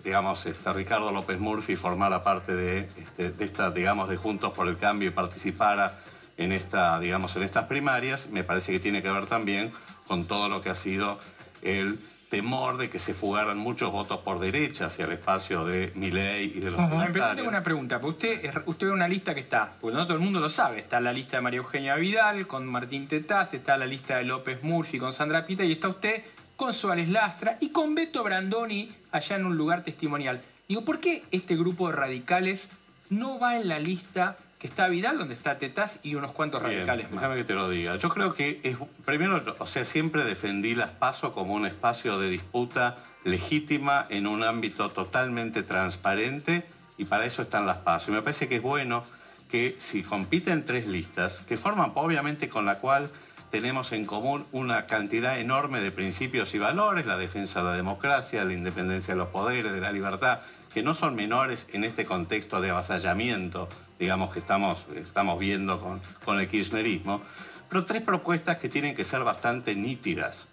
digamos, este, Ricardo López Murphy formara parte de, este, de esta, digamos, de Juntos por el Cambio y participara en, esta, digamos, en estas primarias. Me parece que tiene que ver también con todo lo que ha sido el temor de que se fugaran muchos votos por derecha hacia el espacio de Milei y de los Pero tengo una pregunta, usted, usted ve una lista que está, porque no todo el mundo lo sabe, está la lista de María Eugenia Vidal con Martín Tetaz, está la lista de López Murphy con Sandra Pita y está usted con Suárez Lastra y con Beto Brandoni allá en un lugar testimonial. Digo, ¿por qué este grupo de radicales no va en la lista que está Vidal, donde está Tetaz y unos cuantos radicales más. Déjame que te lo diga. Yo creo que es, primero, o sea, siempre defendí las PASO como un espacio de disputa legítima en un ámbito totalmente transparente y para eso están las PASO. Y me parece que es bueno que si compiten tres listas, que forman obviamente con la cual tenemos en común una cantidad enorme de principios y valores, la defensa de la democracia, la independencia de los poderes, de la libertad, que no son menores en este contexto de avasallamiento, digamos, que estamos, estamos viendo con, con el kirchnerismo, pero tres propuestas que tienen que ser bastante nítidas.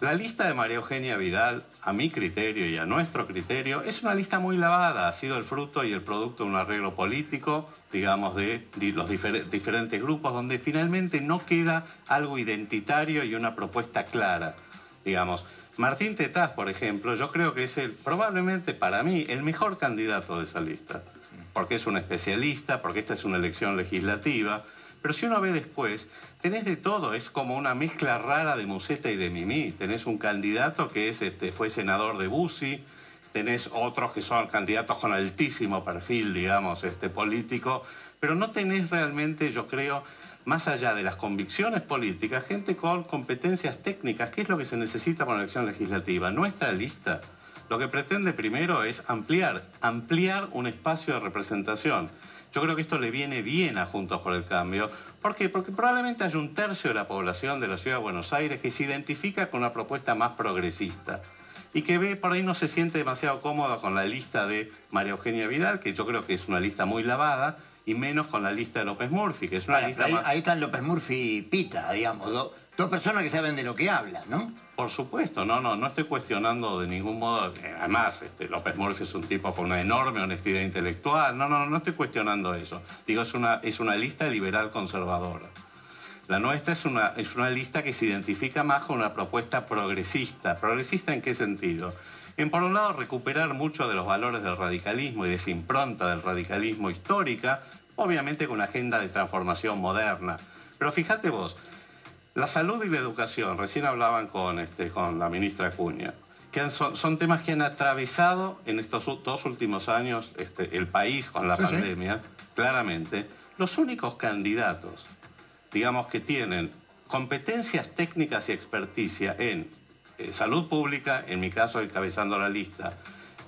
La lista de María Eugenia Vidal, a mi criterio y a nuestro criterio, es una lista muy lavada. Ha sido el fruto y el producto de un arreglo político, digamos, de los diferentes grupos, donde finalmente no queda algo identitario y una propuesta clara, digamos. Martín Tetaz, por ejemplo, yo creo que es el, probablemente para mí el mejor candidato de esa lista, porque es un especialista, porque esta es una elección legislativa, pero si uno ve después, tenés de todo, es como una mezcla rara de Museta y de Mimi. Tenés un candidato que es, este, fue senador de Bussi, tenés otros que son candidatos con altísimo perfil, digamos, este, político, pero no tenés realmente, yo creo, más allá de las convicciones políticas, gente con competencias técnicas, ¿qué es lo que se necesita para una elección legislativa? Nuestra lista lo que pretende primero es ampliar, ampliar un espacio de representación. Yo creo que esto le viene bien a Juntos por el Cambio. ¿Por qué? Porque probablemente hay un tercio de la población de la Ciudad de Buenos Aires que se identifica con una propuesta más progresista y que ve por ahí no se siente demasiado cómoda con la lista de María Eugenia Vidal, que yo creo que es una lista muy lavada, y menos con la lista de López Murphy, que es una lista ahí, ahí, están López Murphy y Pita, digamos, dos personas que saben de lo que hablan, ¿no? Por supuesto, no, no, no estoy cuestionando de ningún modo, eh, además, este, López Murphy es un tipo con una enorme honestidad intelectual, no, no, no estoy cuestionando eso. Digo, es una, es una lista liberal conservadora. La nuestra es una, es una lista que se identifica más con una propuesta progresista. ¿Progresista en qué sentido? En, por un lado, recuperar mucho de los valores del radicalismo y de esa impronta del radicalismo histórica, obviamente con una agenda de transformación moderna. Pero fíjate vos, la salud y la educación, recién hablaban con, este, con la ministra Acuña, que son, temas que han atravesado en estos dos últimos años este, el país con la pandemia, claramente. Los únicos candidatos, digamos, que tienen competencias técnicas y experticia en eh, salud pública, en mi caso encabezando la lista,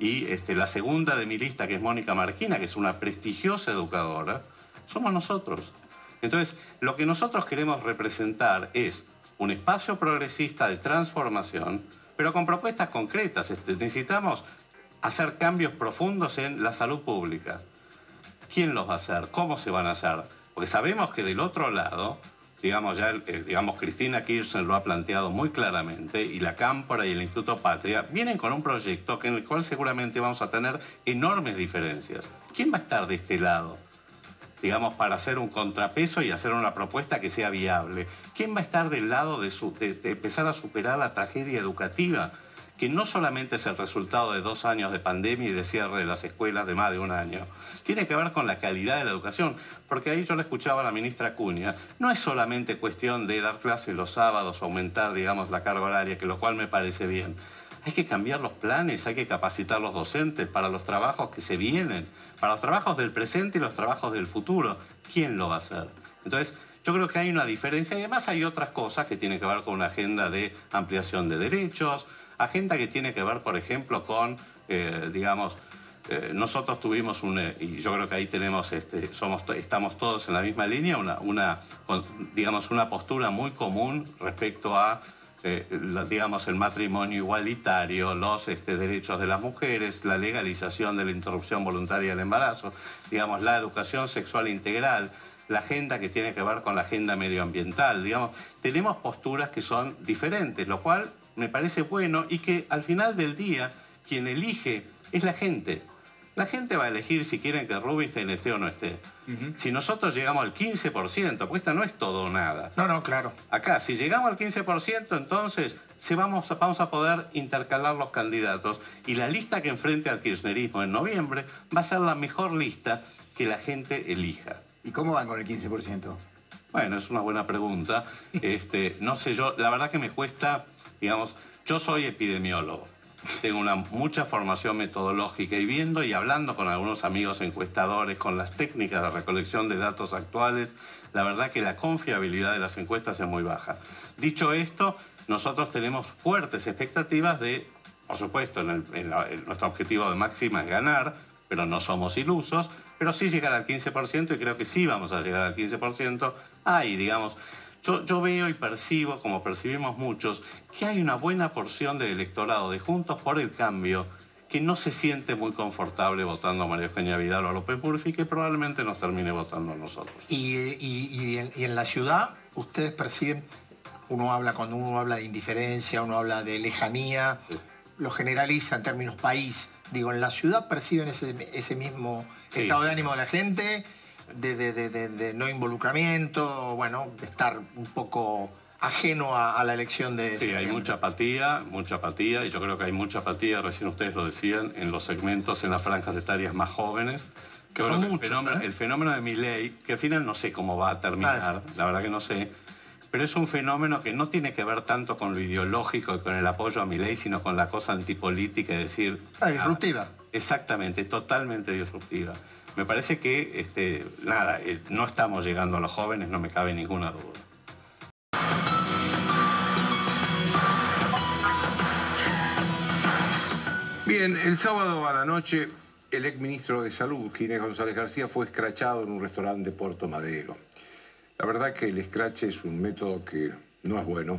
y este, la segunda de mi lista, que es Mónica Marquina, que es una prestigiosa educadora, somos nosotros. Entonces, lo que nosotros queremos representar es un espacio progresista de transformación, pero con propuestas concretas. Este, necesitamos hacer cambios profundos en la salud pública. ¿Quién los va a hacer? ¿Cómo se van a hacer? Porque sabemos que del otro lado digamos, ya, eh, digamos, Cristina Kirchner lo ha planteado muy claramente y la Cámpora y el Instituto Patria vienen con un proyecto en el cual seguramente vamos a tener enormes diferencias. ¿Quién va a estar de este lado? digamos, para hacer un contrapeso y hacer una propuesta que sea viable. ¿Quién va a estar del lado de, de empezar a superar la tragedia educativa? Que no solamente es el resultado de dos años de pandemia y de cierre de las escuelas de más de un año, tiene que ver con la calidad de la educación, porque ahí yo le escuchaba a la ministra Cunha, no es solamente cuestión de dar clases los sábados, aumentar, digamos, la carga horaria, que lo cual me parece bien. Hay que cambiar los planes, hay que capacitar los docentes para los trabajos que se vienen, para los trabajos del presente y los trabajos del futuro. ¿Quién lo va a hacer? Entonces, yo creo que hay una diferencia y además hay otras cosas que tienen que ver con una agenda de ampliación de derechos, agenda que tiene que ver, por ejemplo, con, eh, digamos, eh, nosotros tuvimos un, eh, y yo creo que ahí tenemos, este, somos, estamos todos en la misma línea, una, digamos, una postura muy común respecto a digamos, el matrimonio igualitario, los este, derechos de las mujeres, la legalización de la interrupción voluntaria del embarazo, digamos, la educación sexual integral, la agenda que tiene que ver con la agenda medioambiental, digamos, tenemos posturas que son diferentes, lo cual me parece bueno y que al final del día quien elige es la gente. La gente va a elegir si quieren que Rubinstein esté o no esté. Si nosotros llegamos al 15%, porque esta no es todo o nada. No, no, claro. Acá, si llegamos al 15%, entonces se vamos, vamos a poder intercalar los candidatos y la lista que enfrente al kirchnerismo en noviembre va a ser la mejor lista que la gente elija. ¿Y cómo van con el 15%? Bueno, es una buena pregunta. Este, no sé, yo, la verdad que me cuesta, digamos, yo soy epidemiólogo tengo una, mucha formación metodológica y viendo y hablando con algunos amigos encuestadores, con las técnicas de recolección de datos actuales, la verdad que la confiabilidad de las encuestas es muy baja. Dicho esto, nosotros tenemos fuertes expectativas de, por supuesto, nuestro objetivo de máxima es ganar, pero no somos ilusos, pero sí llegar al 15% y creo que sí vamos a llegar al 15%. Hay, digamos, yo, veo y percibo, como percibimos muchos, que hay una buena porción del electorado de Juntos por el Cambio que no se siente muy confortable votando a María Eugenia Vidal o a López Murphy, que probablemente nos termine votando a nosotros. Y, en, la ciudad, ustedes perciben, uno habla cuando uno habla de indiferencia, uno habla de lejanía, lo generaliza en términos país. Digo, en la ciudad perciben ese, mismo estado de ánimo de la gente de, no involucramiento, bueno, estar un poco ajeno a, la elección de... Sí, hay mucha apatía, mucha apatía, y yo creo que hay mucha apatía, recién ustedes lo decían, en los segmentos, en las franjas etarias más jóvenes. Que Son muchos, el, fenómeno, ¿eh? el fenómeno de mi ley, que al final no sé cómo va a terminar, la verdad que no sé, pero es un fenómeno que no tiene que ver tanto con lo ideológico y con el apoyo a mi ley, sino con la cosa antipolítica, es decir... Ah, disruptiva. exactamente, totalmente disruptiva. Me parece que, este, nada, eh, no estamos llegando a los jóvenes, no me cabe ninguna duda. Bien, el sábado a la noche, el exministro de Salud, Ginés González García, fue escrachado en un restaurante de Puerto Madero. La verdad que el escrache es un método que no es bueno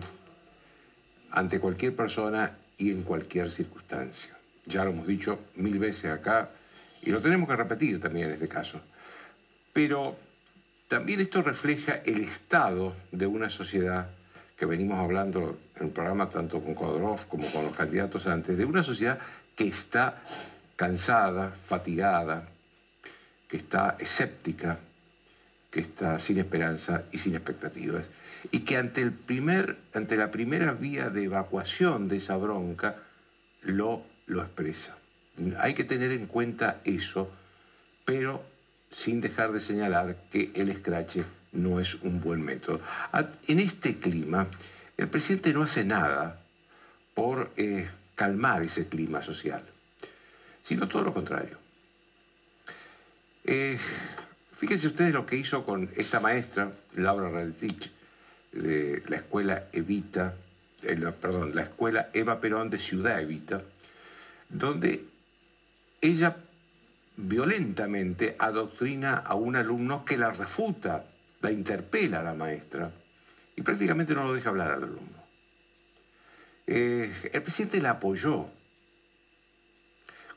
ante cualquier persona y en cualquier circunstancia. Ya lo hemos dicho mil veces acá, y lo tenemos que repetir también en este caso. Pero también esto refleja el estado de una sociedad que venimos hablando en el programa tanto con Kodorov como con los candidatos antes, de una sociedad que está cansada, fatigada, que está escéptica, que está sin esperanza y sin expectativas, y que ante, el primer, ante la primera vía de evacuación de esa bronca lo, lo expresa. Hay que tener en cuenta eso, pero sin dejar de señalar que el escrache no es un buen método. En este clima, el presidente no hace nada por eh, calmar ese clima social, sino todo lo contrario. Eh, fíjense ustedes lo que hizo con esta maestra, Laura Radetich, de la escuela Evita, eh, perdón, la escuela Eva Perón de Ciudad Evita, donde ella violentamente adoctrina a un alumno que la refuta, la interpela a la maestra y prácticamente no lo deja hablar al alumno. Eh, el presidente la apoyó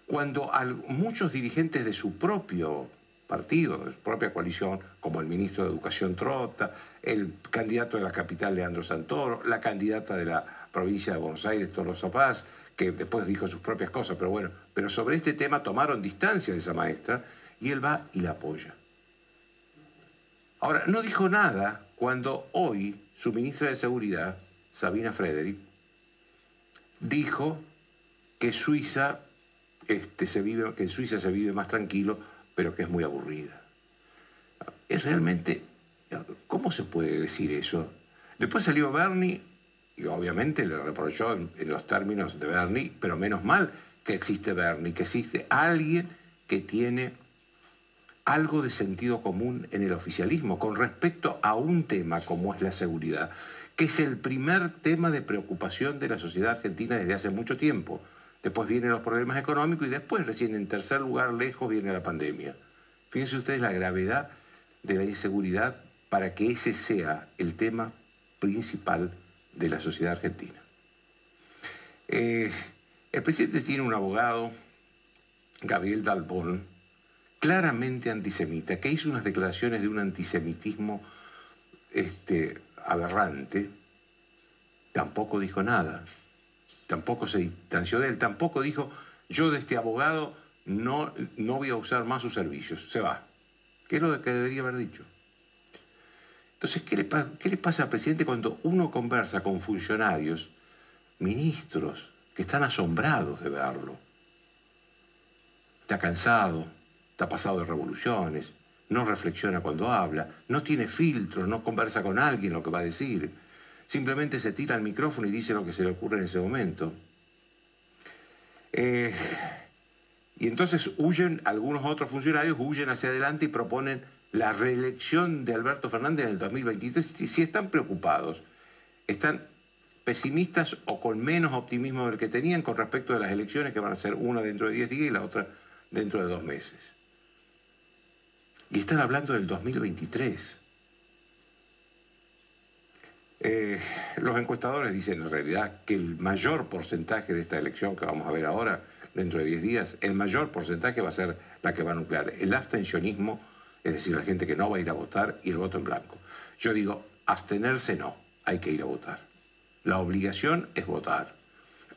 cuando muchos dirigentes de su propio partido, de su propia coalición, como el ministro de Educación Trota, el candidato de la capital Leandro Santoro, la candidata de la provincia de Buenos Aires, Tolosa Paz, que después dijo sus propias cosas, pero bueno, pero sobre este tema tomaron distancia de esa maestra y él va y la apoya. Ahora, no dijo nada cuando hoy su ministra de Seguridad, Sabina Frederick, dijo que Suiza este, se vive, que en Suiza se vive más tranquilo, pero que es muy aburrida. Es realmente, ¿cómo se puede decir eso? Después salió Bernie y obviamente le reprochó en, los términos de Bernie, pero menos mal que existe Bernie, que existe alguien que tiene algo de sentido común en el oficialismo con respecto a un tema como es la seguridad, que es el primer tema de preocupación de la sociedad argentina desde hace mucho tiempo. después vienen los problemas económicos y después, recién en tercer lugar, lejos, viene la pandemia. Fíjense ustedes la gravedad de la inseguridad para que ese sea el tema principal de la sociedad argentina. Eh, el presidente tiene un abogado, Gabriel Dalbón, claramente antisemita, que hizo unas declaraciones de un antisemitismo este, aberrante, tampoco dijo nada, tampoco se distanció de él, tampoco dijo, yo de este abogado no, no voy a usar más sus servicios, se va, que es lo que debería haber dicho. Entonces, ¿qué le, ¿qué le pasa al presidente cuando uno conversa con funcionarios, ministros, que están asombrados de verlo? Está cansado, está pasado de revoluciones, no reflexiona cuando habla, no tiene filtros, no conversa con alguien lo que va a decir. Simplemente se tira al micrófono y dice lo que se le ocurre en ese momento. Eh, y entonces huyen, algunos otros funcionarios huyen hacia adelante y proponen la reelección de Alberto Fernández en el 2023. Si están preocupados, están pesimistas o con menos optimismo del que tenían con respecto a las elecciones que van a ser una dentro de 10 días y la otra dentro de dos meses. Y están hablando del 2023. Eh, los encuestadores dicen en realidad que el mayor porcentaje de esta elección que vamos a ver ahora, dentro de 10 días, el mayor porcentaje va a ser la que va a nuclear. El abstencionismo, es decir, la gente que no va a ir a votar y el voto en blanco. Yo digo, abstenerse no, hay que ir a votar. La obligación es votar.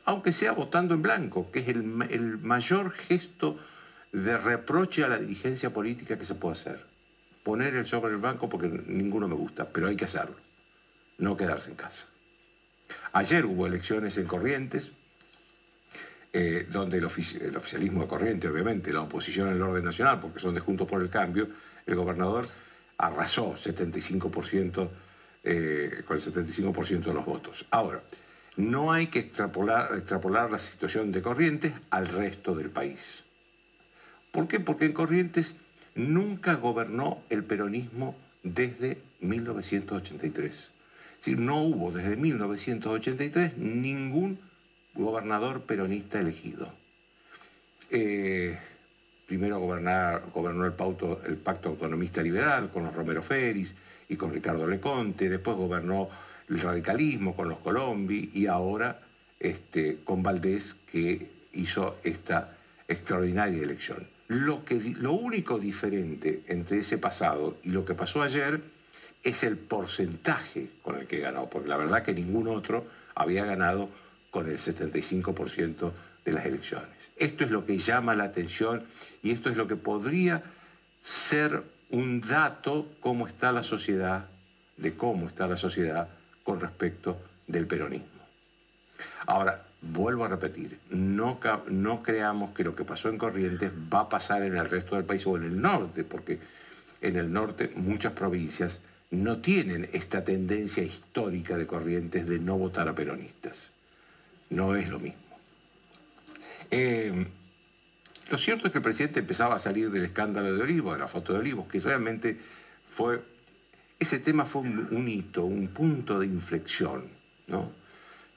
Aunque sea votando en blanco, que es el, el mayor gesto de reproche a la dirigencia política que se puede hacer. Poner el sobre el banco porque ninguno me gusta, pero hay que hacerlo. No quedarse en casa. Ayer hubo elecciones en Corrientes, eh, donde el, oficialismo de Corrientes, obviamente, la oposición al orden nacional, porque son de Juntos por el Cambio, el gobernador arrasó 75%, eh, con el 75% de los votos. Ahora, no hay que extrapolar, la situación de Corrientes al resto del país. ¿Por qué? Porque en Corrientes nunca gobernó el peronismo desde 1983. Es decir, no hubo desde 1983 ningún gobernador peronista elegido. Eh, primero gobernó el, el Pacto Autonomista Liberal con los Romero Feris y con Ricardo Leconte, después gobernó el radicalismo con los Colombi y ahora este, con Valdés que hizo esta extraordinaria elección. Lo, que, lo único diferente entre ese pasado y lo que pasó ayer es el porcentaje con el que ganó, porque la verdad que ningún otro había ganado con el 75% de las elecciones. Esto es lo que llama la atención y esto es lo que podría ser un dato cómo está la sociedad, de cómo está la sociedad con respecto del peronismo. Ahora, vuelvo a repetir, no, no creamos que lo que pasó en Corrientes va a pasar en el resto del país o en el norte, porque en el norte muchas provincias no tienen esta tendencia histórica de Corrientes de no votar a peronistas. No es lo mismo. Eh, lo cierto es que el presidente empezaba a salir del escándalo de Olivos, de la foto de Olivos, que realmente fue... Ese tema fue un, hito, un punto de inflexión, ¿no?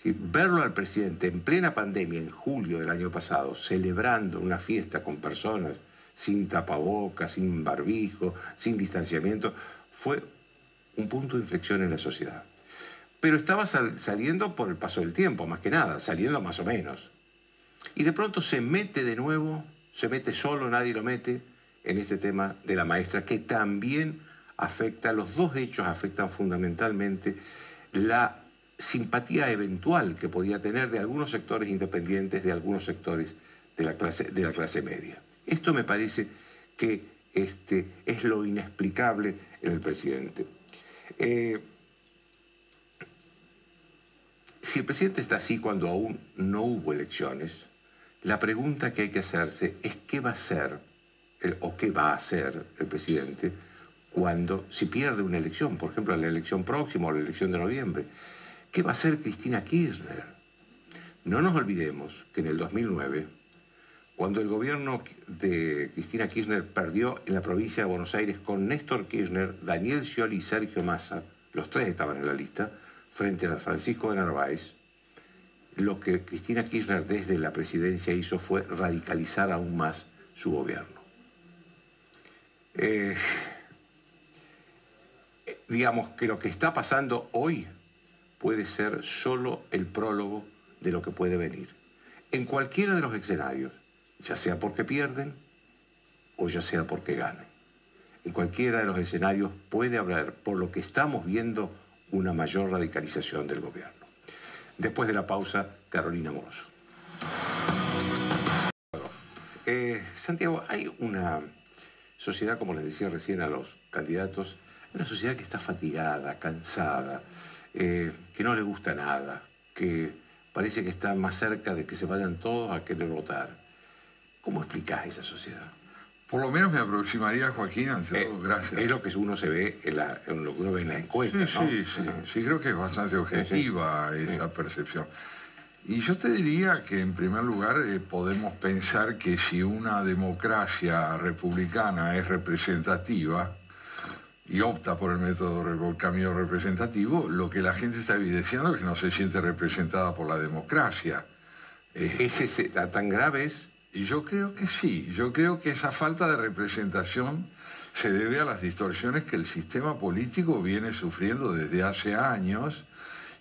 verlo al presidente en plena pandemia, en julio del año pasado, celebrando una fiesta con personas sin tapabocas, sin barbijo, sin distanciamiento, fue un punto de inflexión en la sociedad. Pero estaba saliendo por el paso del tiempo, más que nada, saliendo más o menos. Y de pronto se mete de nuevo, se mete solo, nadie lo mete, en este tema de la maestra, que también afecta, los dos hechos afectan fundamentalmente la simpatía eventual que podía tener de algunos sectores independientes, de algunos sectores de la clase, de la clase media. Esto me parece que este, es lo inexplicable en el presidente. Eh, si el presidente está así cuando aún no hubo elecciones, la pregunta que hay que hacerse es qué va a hacer o qué va a hacer el presidente cuando si pierde una elección, por ejemplo la elección próxima o la elección de noviembre. ¿Qué va a hacer Cristina Kirchner? No nos olvidemos que en el 2009, cuando el gobierno de Cristina Kirchner perdió en la provincia de Buenos Aires con Néstor Kirchner, Daniel Scioli y Sergio Massa, los tres estaban en la lista, frente a Francisco de Narváez, lo que Cristina Kirchner desde la presidencia hizo fue radicalizar aún más su gobierno. Eh, digamos que lo que está pasando hoy puede ser solo el prólogo de lo que puede venir. En cualquiera de los escenarios, ya sea porque pierden o ya sea porque ganan. En cualquiera de los escenarios puede haber, por lo que estamos viendo, una mayor radicalización del gobierno. Después de la pausa, Carolina Moroso. Eh, Santiago, hay una sociedad, como les decía recién a los candidatos, una sociedad que está fatigada, cansada, eh, que no le gusta nada, que parece que está más cerca de que se vayan todos a querer votar. ¿Cómo explicás esa sociedad? Por lo menos me aproximaría a Joaquín ante eh, gracias. Es lo que uno se ve en, lo que uno ve en la encuesta, sí, Sí, sí, sí, creo que es bastante objetiva esa percepción. Y yo te diría que en primer lugar eh, podemos pensar que si una democracia republicana es representativa, y opta por el método el camino representativo, lo que la gente está evidenciando es que no se siente representada por la democracia. ¿Es ese tan grave Y yo creo que sí, yo creo que esa falta de representación se debe a las distorsiones que el sistema político viene sufriendo desde hace años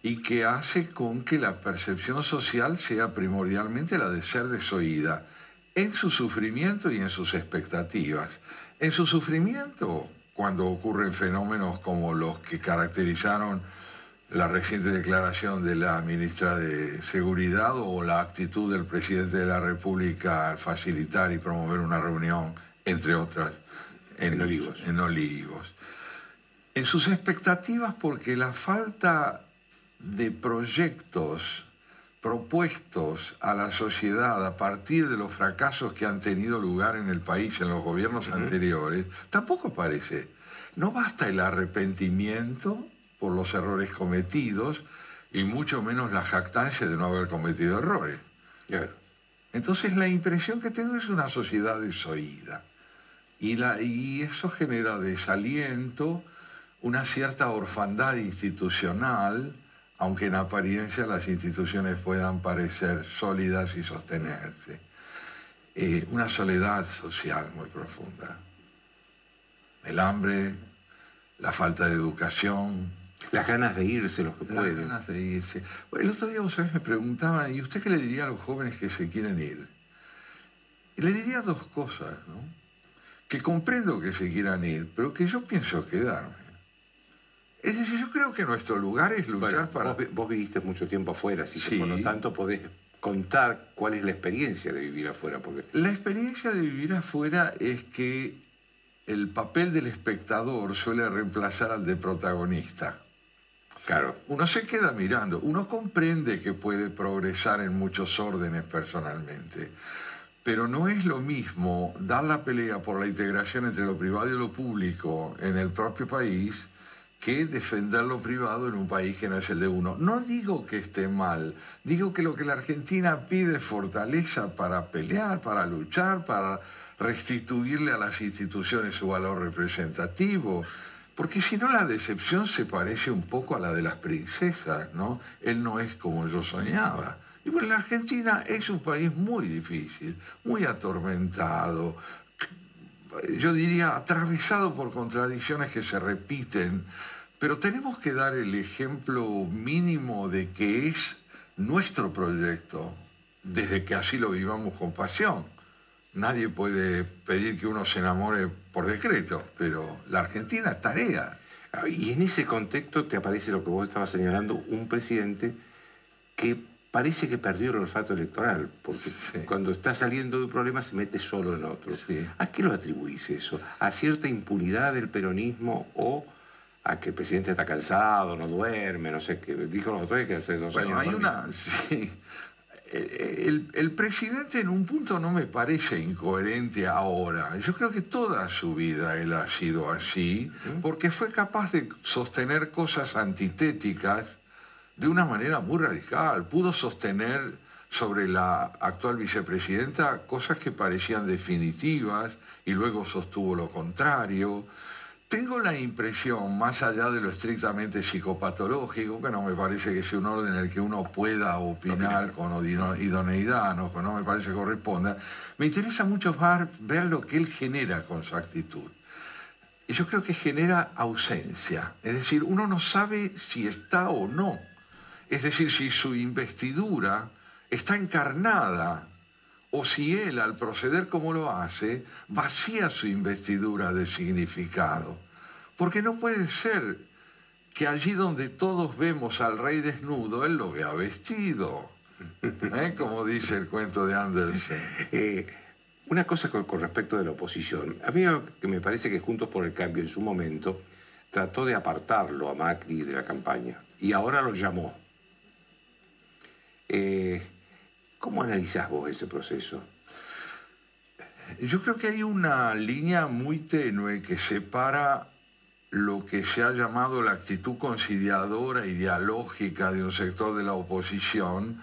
y que hace con que la percepción social sea primordialmente la de ser desoída en su sufrimiento y en sus expectativas. En su sufrimiento, cuando ocurren fenómenos como los que caracterizaron la reciente declaración de la ministra de Seguridad o la actitud del presidente de la República al facilitar y promover una reunión, entre otras, en, Olivos. en Olivos. En sus expectativas, porque la falta de proyectos propuestos a la sociedad a partir de los fracasos que han tenido lugar en el país en los gobiernos anteriores, tampoco parece. No basta el arrepentimiento por los errores cometidos y mucho menos la jactancia de no haber cometido errores. Entonces la impresión que tengo es una sociedad desoída. Y, la, y eso genera desaliento, una cierta orfandad institucional, aunque en apariencia las instituciones puedan parecer sólidas y sostenerse. Eh, una soledad social muy profunda. El hambre, la falta de educación. Las ganas de irse, los que pueden. Las ganas de irse. el otro día vos me preguntaban, ¿y usted qué le diría a los jóvenes que se quieren ir? Y le diría dos cosas, ¿no? Que comprendo que se quieran ir, pero que yo pienso quedarme. Es decir, yo creo que nuestro lugar es luchar para... Vos, viviste mucho tiempo afuera, así que por lo tanto podés contar cuál es la experiencia de vivir afuera. Porque... La experiencia de vivir afuera es que el papel del espectador suele reemplazar al de protagonista. Claro. Uno se queda mirando, uno comprende que puede progresar en muchos órdenes personalmente, pero no es lo mismo dar la pelea por la integración entre lo privado y lo público en el propio país que defender lo privado en un país que no es el de uno. No digo que esté mal, digo que lo que la Argentina pide es fortaleza para pelear, para luchar, para restituirle a las instituciones su valor representativo. Porque si no la decepción se parece un poco a la de las princesas, ¿no? Él no es como yo soñaba. Y bueno, la Argentina es un país muy difícil, muy atormentado, yo diría, atravesado por contradicciones que se repiten, pero tenemos que dar el ejemplo mínimo de que es nuestro proyecto, desde que así lo vivamos con pasión. Nadie puede pedir que uno se enamore por decreto, pero la Argentina es tarea. Y en ese contexto te aparece lo que vos estabas señalando, un presidente que parece que perdió el olfato electoral, porque cuando está saliendo de un problema se mete solo en otro. ¿A qué lo atribuís eso? ¿A cierta impunidad del peronismo o a que el presidente está cansado, no duerme, no sé qué? Dijo los otros que hace dos bueno, años. Hay una, sí. El, el, presidente en un punto no me parece incoherente ahora. Yo creo que toda su vida él ha sido así, porque fue capaz de sostener cosas antitéticas de una manera muy radical. Pudo sostener sobre la actual vicepresidenta cosas que parecían definitivas y luego sostuvo lo contrario. Tengo la impresión, más allá de lo estrictamente psicopatológico, que no me parece que sea un orden en el que uno pueda opinar con idoneidad, no, no me parece que corresponda, me interesa mucho ver lo que él genera con su actitud. Y yo creo que genera ausencia, es decir, uno no sabe si está o no, es decir, si su investidura está encarnada o si él, al proceder como lo hace, vacía su investidura de significado. Porque no puede ser que allí donde todos vemos al rey desnudo, él lo vea vestido. ¿Eh? Como dice el cuento de Andersen. Eh, una cosa con, respecto de la oposición. A mí me parece que Juntos por el Cambio en su momento trató de apartarlo a Macri de la campaña y ahora lo llamó. Eh, ¿Cómo analizás vos ese proceso? Yo creo que hay una línea muy tenue que separa lo que se ha llamado la actitud conciliadora y dialógica de un sector de la oposición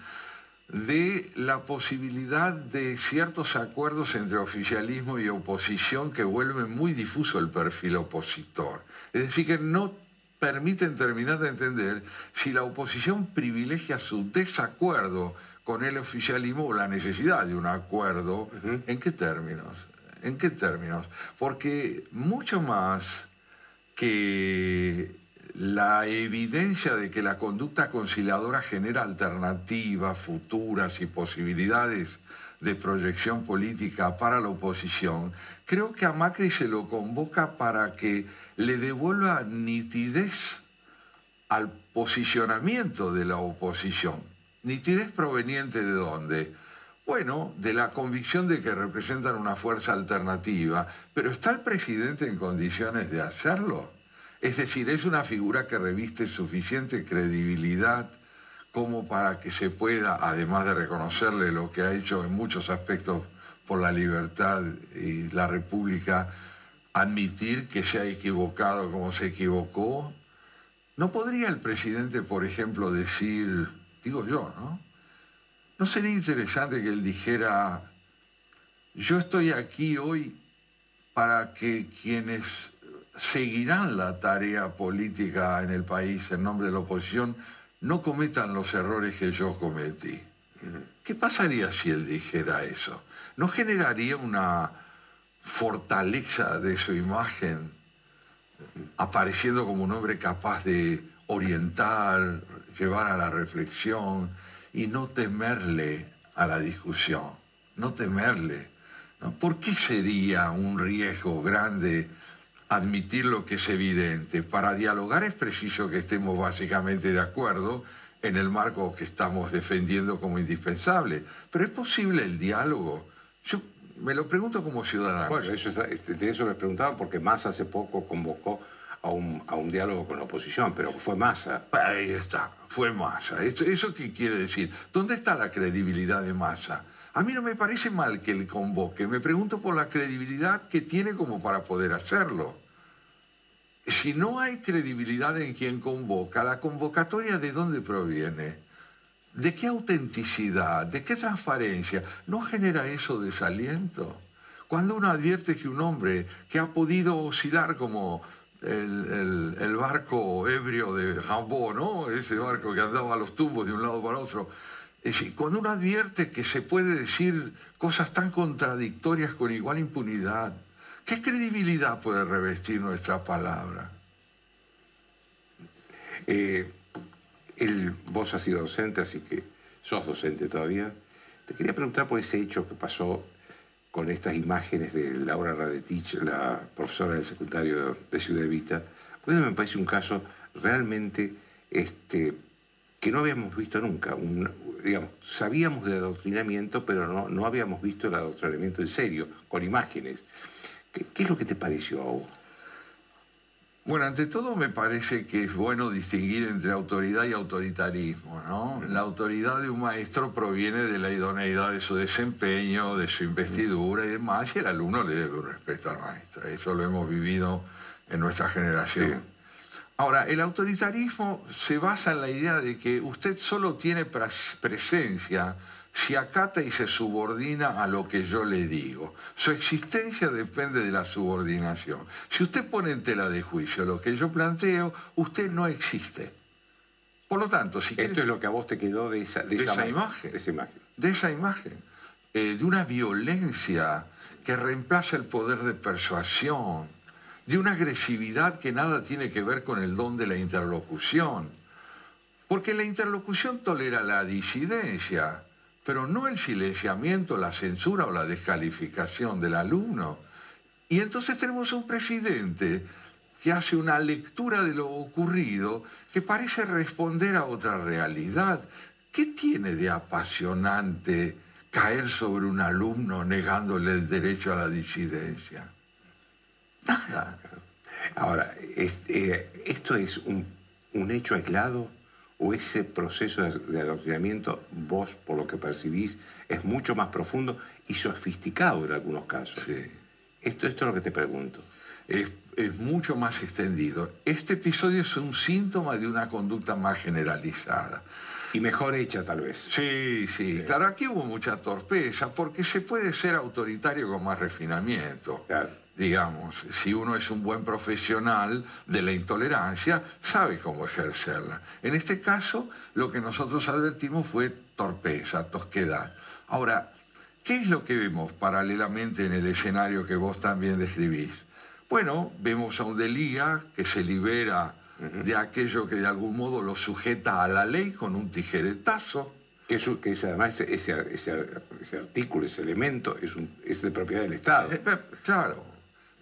de la posibilidad de ciertos acuerdos entre oficialismo y oposición que vuelven muy difuso el perfil opositor. Es decir, que no permiten terminar de entender si la oposición privilegia su desacuerdo con el oficialismo la necesidad de un acuerdo. ¿En qué términos? ¿En qué términos? Porque mucho más que la evidencia de que la conducta conciliadora genera alternativas futuras y posibilidades de proyección política para la oposición, creo que a Macri se lo convoca para que le devuelva nitidez al posicionamiento de la oposición Nitidez proveniente de dónde? Bueno, de la convicción de que representan una fuerza alternativa, pero ¿está el presidente en condiciones de hacerlo? Es decir, es una figura que reviste suficiente credibilidad como para que se pueda, además de reconocerle lo que ha hecho en muchos aspectos por la libertad y la república, admitir que se ha equivocado como se equivocó. ¿No podría el presidente, por ejemplo, decir, digo yo, ¿no? ¿No sería interesante que él dijera, yo estoy aquí hoy para que quienes seguirán la tarea política en el país en nombre de la oposición no cometan los errores que yo cometí? ¿Qué pasaría si él dijera eso? ¿No generaría una fortaleza de su imagen apareciendo como un hombre capaz de orientar, llevar a la reflexión y no temerle a la discusión, no temerle. ¿Por qué sería un riesgo grande admitir lo que es evidente? Para dialogar es preciso que estemos básicamente de acuerdo en el marco que estamos defendiendo como indispensable. Pero es posible el diálogo. Yo me lo pregunto como ciudadano. Bueno, eso, este, de eso les preguntaba porque más hace poco convocó a un, diálogo con la oposición, pero fue Massa. Ahí está, fue Massa. ¿Eso, ¿Eso qué quiere decir? ¿Dónde está la credibilidad de Massa? A mí no me parece mal que él convoque, me pregunto por la credibilidad que tiene como para poder hacerlo. Si no hay credibilidad en quien convoca, ¿la convocatoria de dónde proviene? ¿De qué autenticidad? ¿De qué transparencia? ¿No genera eso desaliento? Cuando uno advierte que un hombre que ha podido oscilar como el, barco ebrio de Jambó, ¿no? Ese barco que andaba a los tumbos de un lado para otro. Es cuando uno advierte que se puede decir cosas tan contradictorias con igual impunidad, ¿qué credibilidad puede revestir nuestra palabra? Eh, el, vos has sido docente, así que sos docente todavía. Te quería preguntar por ese hecho que pasó con estas imágenes de Laura Radetich, la profesora del secundario de Ciudad Vista, pues me parece un caso realmente este, que no habíamos visto nunca. sabíamos de adoctrinamiento, pero no, no habíamos visto el adoctrinamiento en serio, con imágenes. ¿Qué, qué es lo que te pareció a vos? Bueno, ante todo me parece que es bueno distinguir entre autoridad y autoritarismo, ¿no? La autoridad de un maestro proviene de la idoneidad de su desempeño, de su investidura y demás, y el alumno le debe un respeto al maestro. Eso lo hemos vivido en nuestra generación. Ahora, el autoritarismo se basa en la idea de que usted solo tiene presencia si acata y se subordina a lo que yo le digo. Su existencia depende de la subordinación. Si usted pone en tela de juicio lo que yo planteo, usted no existe. Por lo tanto, si Esto es lo que a vos te quedó de esa, imagen, de esa imagen. De esa imagen. Eh, de una violencia que reemplaza el poder de persuasión, de una agresividad que nada tiene que ver con el don de la interlocución. Porque la interlocución tolera la disidencia, pero no el silenciamiento, la censura o la descalificación del alumno. Y entonces tenemos un presidente que hace una lectura de lo ocurrido que parece responder a otra realidad. ¿Qué tiene de apasionante caer sobre un alumno negándole el derecho a la disidencia? Nada. Ahora, eh, ¿esto es un, hecho aislado o ese proceso de, adoctrinamiento, vos por lo que percibís, es mucho más profundo y sofisticado en algunos casos? Sí. Esto, esto es lo que te pregunto es, mucho más extendido. Este episodio es un síntoma de una conducta más generalizada. Y mejor hecha, tal vez. Sí, sí, Claro, aquí hubo mucha torpeza, porque se puede ser autoritario con más refinamiento. Digamos, si uno es un buen profesional de la intolerancia, sabe cómo ejercerla. En este caso, lo que nosotros advertimos fue torpeza, tosquedad. Ahora, ¿qué es lo que vemos paralelamente en el escenario que vos también describís? Bueno, vemos a un Delía que se libera de aquello que de algún modo lo sujeta a la ley con un tijeretazo. Que, es, además ese, artículo, ese elemento, es, es de propiedad del Estado. Eh, eh, claro,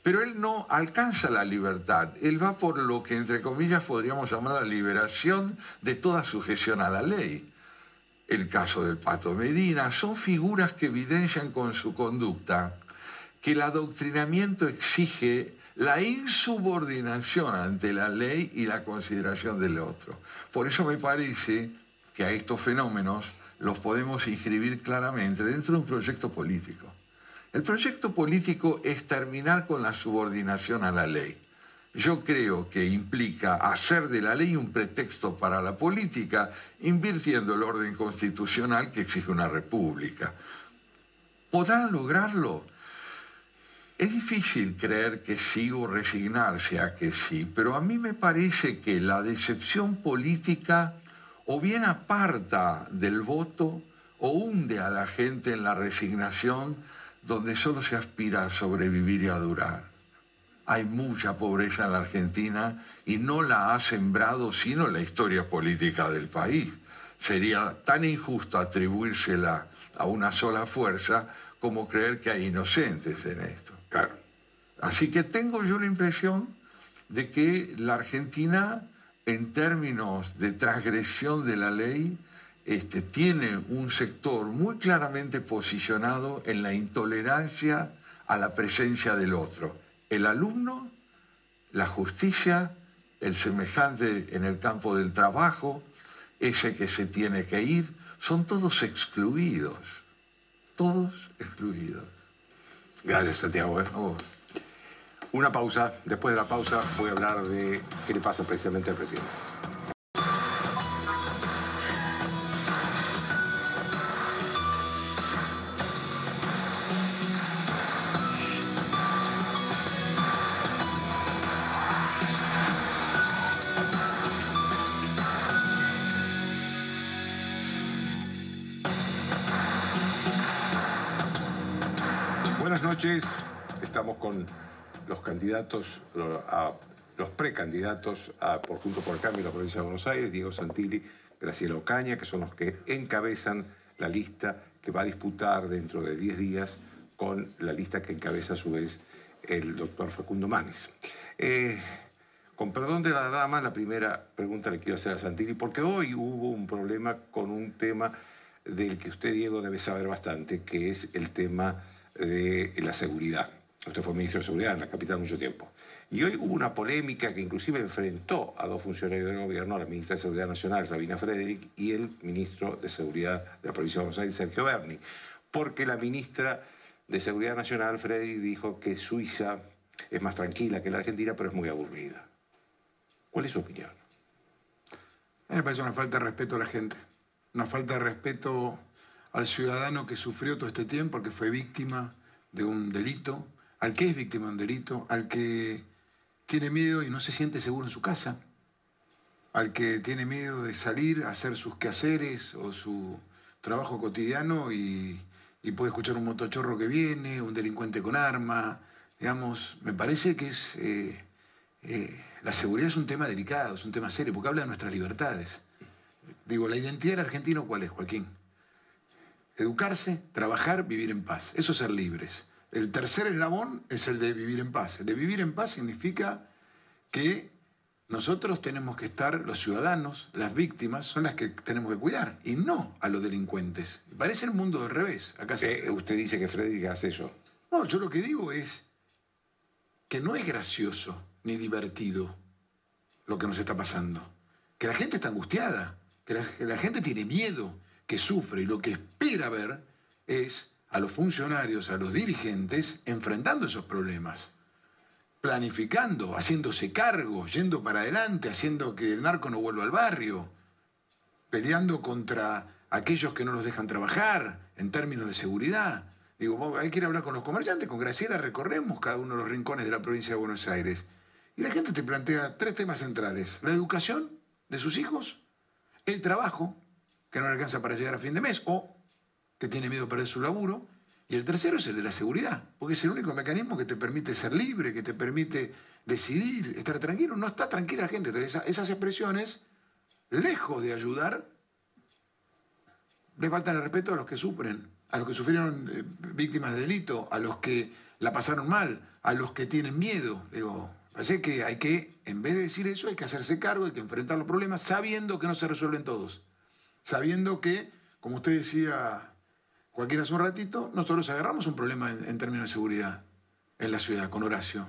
pero él no alcanza la libertad. Él va por lo que, entre comillas, podríamos llamar la liberación de toda sujeción a la ley. El caso del Pato Medina son figuras que evidencian con su conducta que el adoctrinamiento exige la insubordinación ante la ley y la consideración del otro. Por eso me parece que a estos fenómenos los podemos inscribir claramente dentro de un proyecto político. El proyecto político es terminar con la subordinación a la ley. Yo creo que implica hacer de la ley un pretexto para la política, invirtiendo el orden constitucional que exige una república. ¿Podrán lograrlo? Es difícil creer que sí o resignarse a que sí, pero a mí me parece que la decepción política o bien aparta del voto o hunde a la gente en la resignación donde solo se aspira a sobrevivir y a durar. Hay mucha pobreza en la Argentina y no la ha sembrado sino la historia política del país. Sería tan injusto atribuírsela a una sola fuerza como creer que hay inocentes en esto. Así que tengo yo la impresión de que la Argentina, en términos de transgresión de la ley, este, tiene un sector muy claramente posicionado en la intolerancia a la presencia del otro. El alumno, la justicia, el semejante en el campo del trabajo, ese que se tiene que ir, son todos excluidos, todos excluidos. Gracias, Santiago. ¿eh? Una pausa. Después de la pausa voy a hablar de qué le pasa precisamente al presidente. Noches. Estamos con los candidatos, los precandidatos a, por Junto por el Cambio en la provincia de Buenos Aires, Diego Santilli, Graciela Ocaña, que son los que encabezan la lista que va a disputar dentro de 10 días con la lista que encabeza a su vez el doctor Facundo Manes. Eh, con perdón de la dama, la primera pregunta le quiero hacer a Santilli, porque hoy hubo un problema con un tema del que usted, Diego, debe saber bastante, que es el tema de la seguridad. Usted fue ministro de Seguridad en la capital mucho tiempo. Y hoy hubo una polémica que inclusive enfrentó a dos funcionarios del gobierno, la ministra de Seguridad Nacional, Sabina Frederick, y el ministro de Seguridad de la provincia de Buenos Aires, Sergio Berni. Porque la ministra de Seguridad Nacional, Frederick, dijo que Suiza es más tranquila que la Argentina, pero es muy aburrida. ¿Cuál es su opinión? A mí me parece una falta de respeto a la gente, una falta de respeto al ciudadano que sufrió todo este tiempo, que fue víctima de un delito, al que es víctima de un delito, al que tiene miedo y no se siente seguro en su casa, al que tiene miedo de salir a hacer sus quehaceres o su trabajo cotidiano y, puede escuchar un motochorro que viene, un delincuente con arma. Digamos, me parece que es. Eh, eh, la seguridad es un tema delicado, es un tema serio, porque habla de nuestras libertades. Digo, la identidad del argentino, ¿cuál es, Joaquín? Educarse, trabajar, vivir en paz. Eso es ser libres. El tercer eslabón es el de vivir en paz. El de vivir en paz significa que nosotros tenemos que estar, los ciudadanos, las víctimas, son las que tenemos que cuidar, y no a los delincuentes. Parece el mundo del revés. Acá eh, Usted dice que Frederick hace eso. No, yo lo que digo es que no es gracioso ni divertido lo que nos está pasando. Que la gente está angustiada, que la gente tiene miedo, que sufre, y lo que espera ver es a los funcionarios, a los dirigentes, enfrentando esos problemas planificando, haciéndose cargo, yendo para adelante, haciendo que el narco no vuelva al barrio, peleando contra aquellos que no los dejan trabajar en términos de seguridad. Digo, hay que ir a hablar con los comerciantes, con Graciela recorremos cada uno de los rincones de la provincia de Buenos Aires. Y la gente te plantea tres temas centrales. La educación de sus hijos, el trabajo, que no le alcanza para llegar a fin de mes, o que tiene miedo a perder su laburo, y el tercero es el de la seguridad, porque es el único mecanismo que te permite ser libre, que te permite decidir, estar tranquilo. No está tranquila la gente. Entonces, esas expresiones, lejos de ayudar, le faltan el respeto a los que sufren, a los que sufrieron eh, víctimas de delito, a los que la pasaron mal, a los que tienen miedo. Digo, parece que hay que, en vez de decir eso, hay que hacerse cargo, hay que enfrentar los problemas, sabiendo que no se resuelven todos. Sabiendo que, como usted decía cualquiera hace un ratito, nosotros agarramos un problema en, términos de seguridad en la ciudad con Horacio.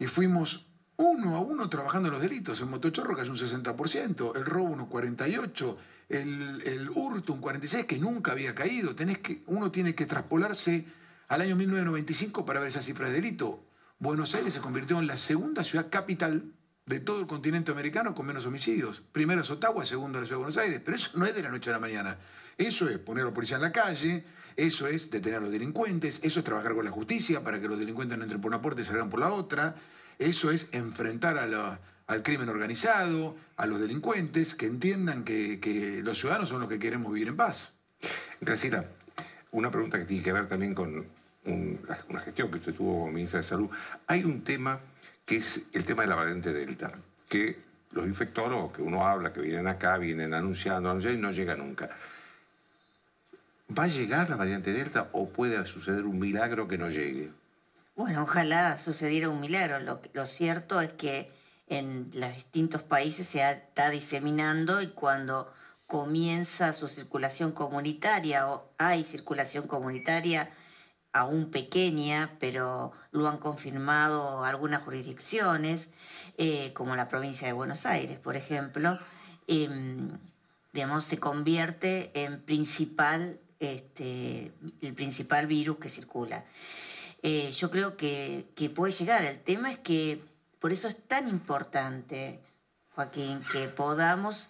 Y fuimos uno a uno trabajando los delitos. El motochorro es un 60%, el robo un 48%, el, el hurto un 46% que nunca había caído. Tenés que, uno tiene que traspolarse al año 1995 para ver esa cifra de delito. Buenos Aires se convirtió en la segunda ciudad capital de todo el continente americano con menos homicidios. Primero es Ottawa, segundo la ciudad de Buenos Aires. Pero eso no es de la noche a la mañana. Eso es poner a la policía en la calle, eso es detener a los delincuentes, eso es trabajar con la justicia para que los delincuentes no entren por una puerta y salgan por la otra, eso es enfrentar al crimen organizado, a los delincuentes, que entiendan que, los ciudadanos son los que queremos vivir en paz. Graciela, una pregunta que tiene que ver también con una gestión que usted tuvo como ministra de Salud. Hay un tema que es el tema de la variante Delta, que los infectólogos que uno habla, que vienen acá, vienen anunciando, y no llega nunca. ¿Va a llegar la variante Delta o puede suceder un milagro que no llegue? Bueno, ojalá sucediera un milagro. Lo, cierto es que en los distintos países se está diseminando y cuando comienza su circulación comunitaria o hay circulación comunitaria aún pequeña, pero lo han confirmado algunas jurisdicciones, eh, como la provincia de Buenos Aires, por ejemplo, em, digamos, se convierte en principal este, el principal virus que circula. Eh, yo creo que, puede llegar. El tema es que por eso es tan importante, Joaquín, que podamos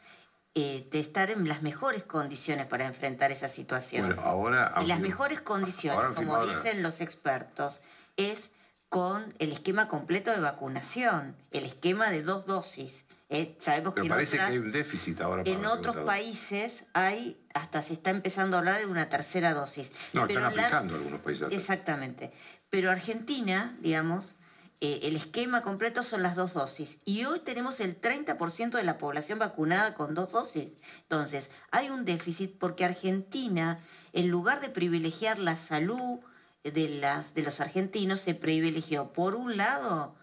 eh, estar en las mejores condiciones para enfrentar esa situación. Bueno, ahora... las mejores condiciones, como dicen los expertos, es con el esquema completo de vacunación, el esquema de dos dosis. Eh, sabemos Pero parece que hay un déficit ahora. en otros países hay, hasta se está empezando a hablar de una tercera dosis. No, están aplicando algunos países. Exactamente. Pero Argentina, digamos, eh, el esquema completo son las dos dosis. Y hoy tenemos el 30% de la población vacunada con dos dosis. Entonces, hay un déficit porque Argentina, en lugar de privilegiar la salud de, las, de los argentinos, se privilegió, por un lado,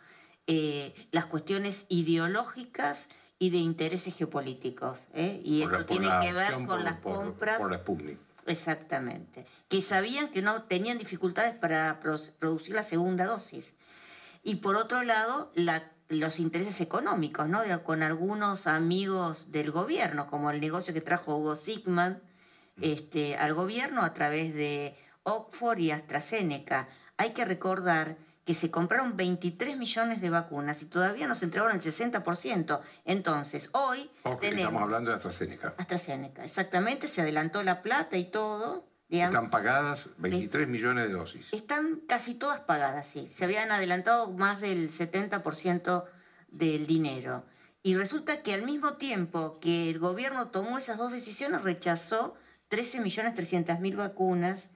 eh, las cuestiones ideológicas y de intereses geopolíticos. ¿eh? Y esto tiene que ver con las compras. Por la Sputnik. Exactamente. Que sabían que no tenían dificultades para producir la segunda dosis. Y por otro lado, los intereses económicos, ¿no? con algunos amigos del gobierno, como el negocio que trajo Hugo Sigman mm. este, al gobierno a través de Oxford y AstraZeneca. Hay que recordar que se compraron 23 millones de vacunas y todavía nos entregaron el 60%. Entonces, hoy tenemos... Estamos hablando de AstraZeneca. AstraZeneca, exactamente, se adelantó la plata y todo. Están pagadas 23 millones de dosis. Están casi todas pagadas, sí. Se habían adelantado más del 70% del dinero. Y resulta que al mismo tiempo que el gobierno tomó esas dos decisiones, rechazó 13.300.000 vacunas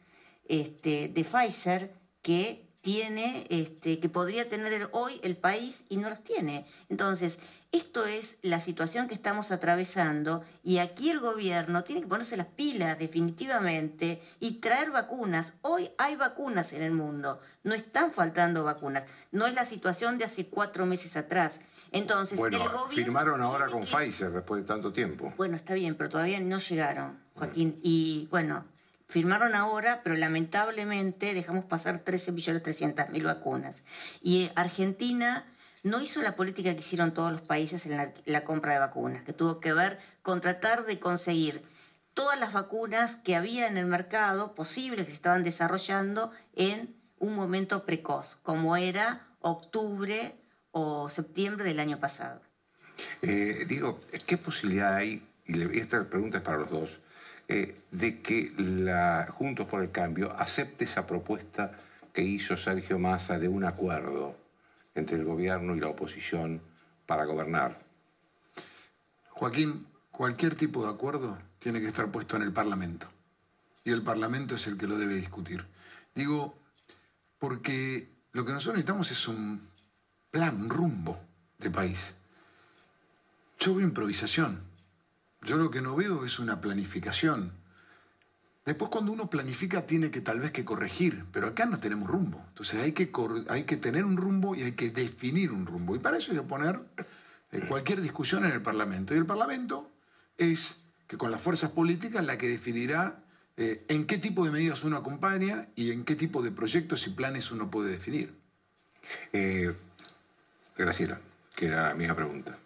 este, de Pfizer que tiene, este, que podría tener hoy el país y no los tiene. Entonces, esto es la situación que estamos atravesando y aquí el gobierno tiene que ponerse las pilas definitivamente y traer vacunas. Hoy hay vacunas en el mundo, no están faltando vacunas. No es la situación de hace cuatro meses atrás. Entonces, bueno, firmaron ahora con Pfizer después de tanto tiempo. Bueno, está bien, pero todavía no llegaron, Joaquín. Y bueno, firmaron ahora, pero lamentablemente dejamos pasar 13.300.000 vacunas. Y Argentina no hizo la política que hicieron todos los países en la, compra de vacunas, que tuvo que ver con tratar de conseguir todas las vacunas que había en el mercado posibles que se estaban desarrollando en un momento precoz, como era octubre o septiembre del año pasado. Eh, digo, ¿qué posibilidad hay, y esta pregunta es para los dos, eh, de que la Juntos por el Cambio acepte esa propuesta que hizo Sergio Massa de un acuerdo entre el gobierno y la oposición para gobernar? Joaquín, cualquier tipo de acuerdo tiene que estar puesto en el Parlamento. Y el Parlamento es el que lo debe discutir. Digo, porque lo que nosotros necesitamos es un plan, un rumbo de país. Yo veo improvisación. Yo lo que no veo es una planificación. Después cuando uno planifica tiene que tal vez que corregir, pero acá no tenemos rumbo. Entonces hay que, hay que tener un rumbo y hay que definir un rumbo. Y para eso hay que poner eh, cualquier discusión en el Parlamento. Y el Parlamento es que con las fuerzas políticas la que definirá eh, en qué tipo de medidas uno acompaña y en qué tipo de proyectos y planes uno puede definir. Eh, Graciela, que era misma pregunta.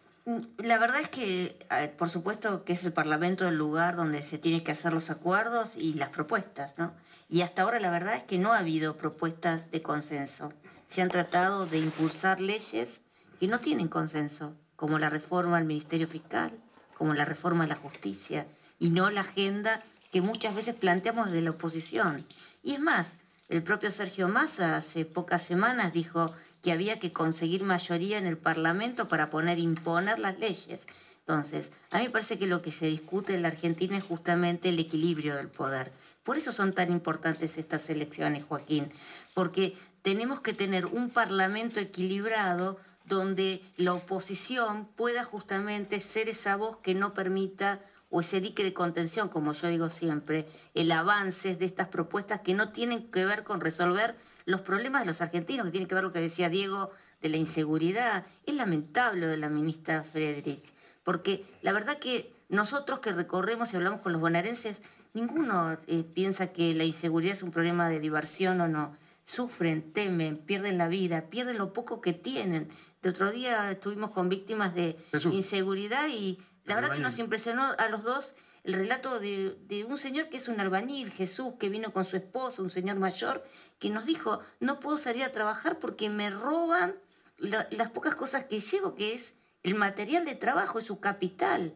La verdad es que, por supuesto, que es el Parlamento el lugar donde se tienen que hacer los acuerdos y las propuestas, ¿no? Y hasta ahora la verdad es que no ha habido propuestas de consenso. Se han tratado de impulsar leyes que no tienen consenso, como la reforma al Ministerio Fiscal, como la reforma a la justicia, y no la agenda que muchas veces planteamos de la oposición. Y es más, el propio Sergio Massa hace pocas semanas dijo que había que conseguir mayoría en el Parlamento para poner, imponer las leyes. Entonces, a mí me parece que lo que se discute en la Argentina es justamente el equilibrio del poder. Por eso son tan importantes estas elecciones, Joaquín, porque tenemos que tener un Parlamento equilibrado donde la oposición pueda justamente ser esa voz que no permita o ese dique de contención, como yo digo siempre, el avance de estas propuestas que no tienen que ver con resolver los problemas de los argentinos, que tienen que ver lo que decía Diego de la inseguridad. Es lamentable lo de la ministra Friedrich, porque la verdad que nosotros que recorremos y hablamos con los bonaerenses, ninguno eh, piensa que la inseguridad es un problema de diversión o no. Sufren, temen, pierden la vida, pierden lo poco que tienen. El otro día estuvimos con víctimas de inseguridad y la verdad que nos impresionó a los dos el relato de, un señor que es un albañil, Jesús, que vino con su esposa, un señor mayor, que nos dijo, no puedo salir a trabajar porque me roban las pocas cosas que llevo, que es el material de trabajo, es su capital.